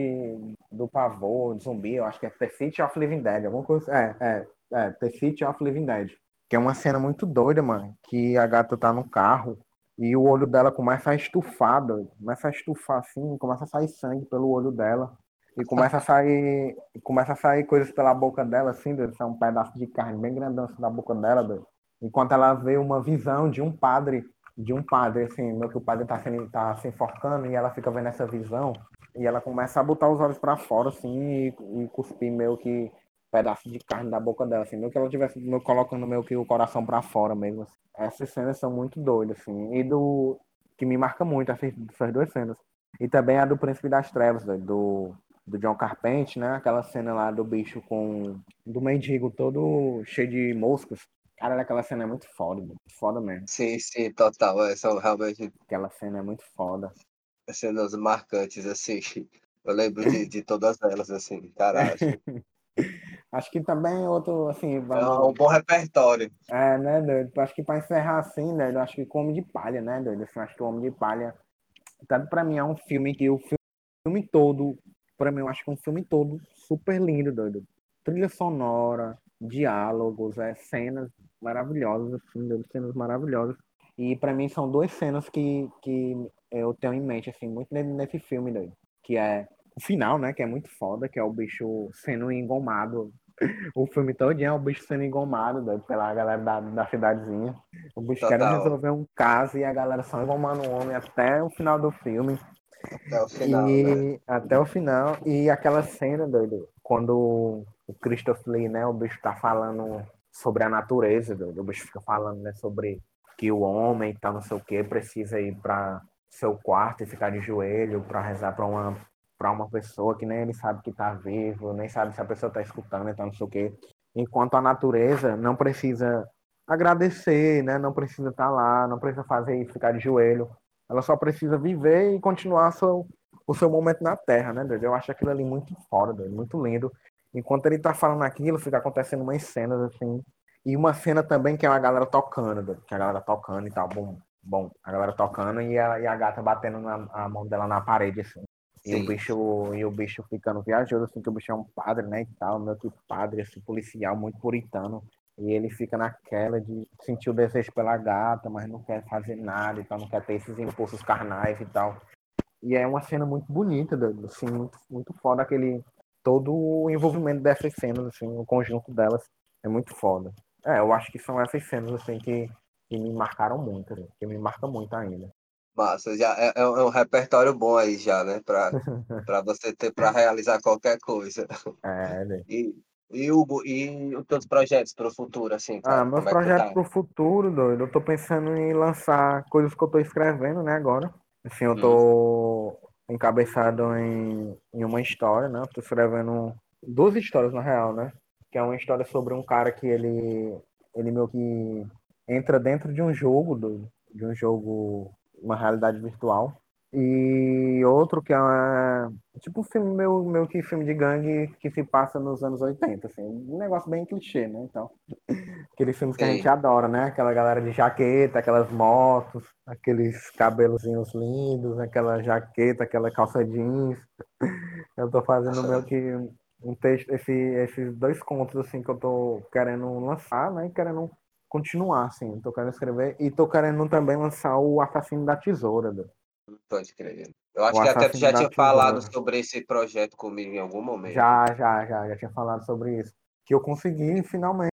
do Pavor, do Zumbi, eu acho que é The City of Living Dead, alguma coisa. É, é, é, The City of Living Dead. Que é uma cena muito doida, mano. Que a gata tá no carro e o olho dela começa a estufar, doido. Começa a estufar assim, começa a sair sangue pelo olho dela. E começa a sair. Começa a sair coisas pela boca dela, assim, doido. Sai um pedaço de carne bem grandão assim, da boca dela, doido. Enquanto ela vê uma visão de um padre, de um padre, assim, meio que o padre tá, sendo, tá se enforcando e ela fica vendo essa visão. E ela começa a botar os olhos pra fora, assim, e, e cuspir meio que pedaço de carne da boca dela, assim, meio que ela tivesse meio, colocando meio que o coração pra fora mesmo. assim. Essas cenas são muito doidas, assim, e do que me marca muito essas, essas duas cenas. E também a do Príncipe das Trevas, doido, do, do John Carpenter, né? Aquela cena lá do bicho com do mendigo todo cheio de moscas. Cara, aquela cena é muito foda, doido, foda mesmo. Sim, sim, total. é, São realmente Aquela cena é muito foda. cenas marcantes, assim. Eu lembro de, de todas elas, assim, caralho. Acho que também outro, assim, É vamos, um bom repertório. É, né, doido? Acho que pra encerrar assim, né, eu acho que com Homem de Palha, né, doido? Assim, acho que o Homem de Palha, tanto pra mim é um filme que o filme, todo, pra mim eu acho que é um filme todo super lindo, doido. Trilha sonora, diálogos, é, cenas maravilhosas, assim, doido, cenas maravilhosas. E pra mim são duas cenas que, que eu tenho em mente, assim, muito nesse, nesse filme, doido. Que é o final, né, que é muito foda, que é o bicho sendo engomado o filme todo é o bicho sendo engomado doido, pela galera da, da cidadezinha. O bicho Total. querendo resolver um caso e a galera só engomando o homem até o final do filme. Até o final, e né? até o final. E aquela cena, doido, quando o Christopher Lee, né, o bicho tá falando sobre a natureza, doido. O bicho fica falando, né, sobre que o homem tal, não sei o que, precisa ir pra seu quarto e ficar de joelho para rezar para uma para uma pessoa que nem ele sabe que está vivo, nem sabe se a pessoa está escutando, então não sei o quê. Enquanto a natureza não precisa agradecer, né? Não precisa estar lá, não precisa fazer isso, ficar de joelho. Ela só precisa viver e continuar seu, o seu momento na Terra, né? Eu acho aquilo ali muito doido, muito lindo. Enquanto ele tá falando aquilo, fica acontecendo umas cenas assim. E uma cena também que é a galera tocando, que a galera tocando e tal, bom, bom, a galera tocando e a, e a gata batendo na, a mão dela na parede, assim. E o, bicho, e o bicho ficando viajoso, assim, que o bicho é um padre, né, e tal, meio que padre, assim, policial, muito puritano. E ele fica naquela de sentir o desejo pela gata, mas não quer fazer nada, então não quer ter esses impulsos carnais e tal. E é uma cena muito bonita, assim, muito, muito foda aquele. Todo o envolvimento dessas cenas, assim, o conjunto delas é muito foda. É, eu acho que são essas cenas, assim, que, que me marcaram muito, assim, que me marcam muito ainda. Massa, já é, é um repertório bom aí já, né? Pra, pra você ter para realizar qualquer coisa. É, né? E, e, Hugo, e os teus projetos para o futuro, assim? Ah, meus é projetos tá? para o futuro, doido. Eu tô pensando em lançar coisas que eu tô escrevendo, né, agora. Assim, eu tô hum. encabeçado em, em uma história, né? Eu tô escrevendo duas histórias, na real, né? Que é uma história sobre um cara que ele, ele meio que entra dentro de um jogo, doido. De um jogo, uma realidade virtual e outro que é uma, tipo um filme meu, meu que filme de gangue que se passa nos anos 80, assim, um negócio bem clichê, né? Então, aqueles filmes que a gente adora, né? Aquela galera de jaqueta, aquelas motos, aqueles cabelozinhos lindos, aquela jaqueta, aquela calça jeans. Eu tô fazendo meio que um texto, esse, esses dois contos assim que eu tô querendo lançar, né? E querendo continuar, assim, tô querendo escrever e tô querendo também lançar o Assassino da Tesoura. Né? Pode crer. Eu acho o que até tu já tinha falado sobre esse projeto comigo em algum momento. Já, já, já, já tinha falado sobre isso. Que eu consegui finalmente,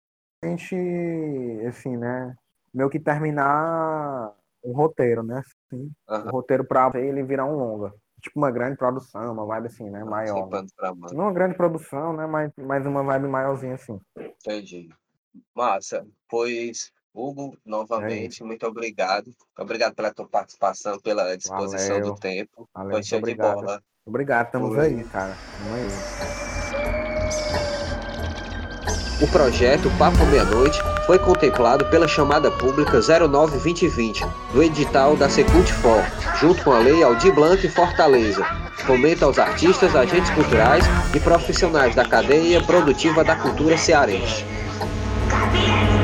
assim, né? Meio que terminar um roteiro, né? Assim, uhum. Um roteiro pra ele virar um longa. Tipo uma grande produção, uma vibe assim, né? Maior. Não uma grande produção, né? Mas, mas uma vibe maiorzinha assim. Entendi. Massa. Pois Hugo, novamente, muito obrigado. Obrigado pela tua participação, pela disposição Valeu. do tempo. Valeu, Foi show de bola. Obrigado, estamos aí, cara. Tamo aí. O projeto Papo Meia-Noite foi contemplado pela chamada pública 09-2020 do edital da Secult For, junto com a Lei Aldir Blanc Fortaleza. Fomenta aos artistas, agentes culturais e profissionais da cadeia produtiva da cultura cearense. the end.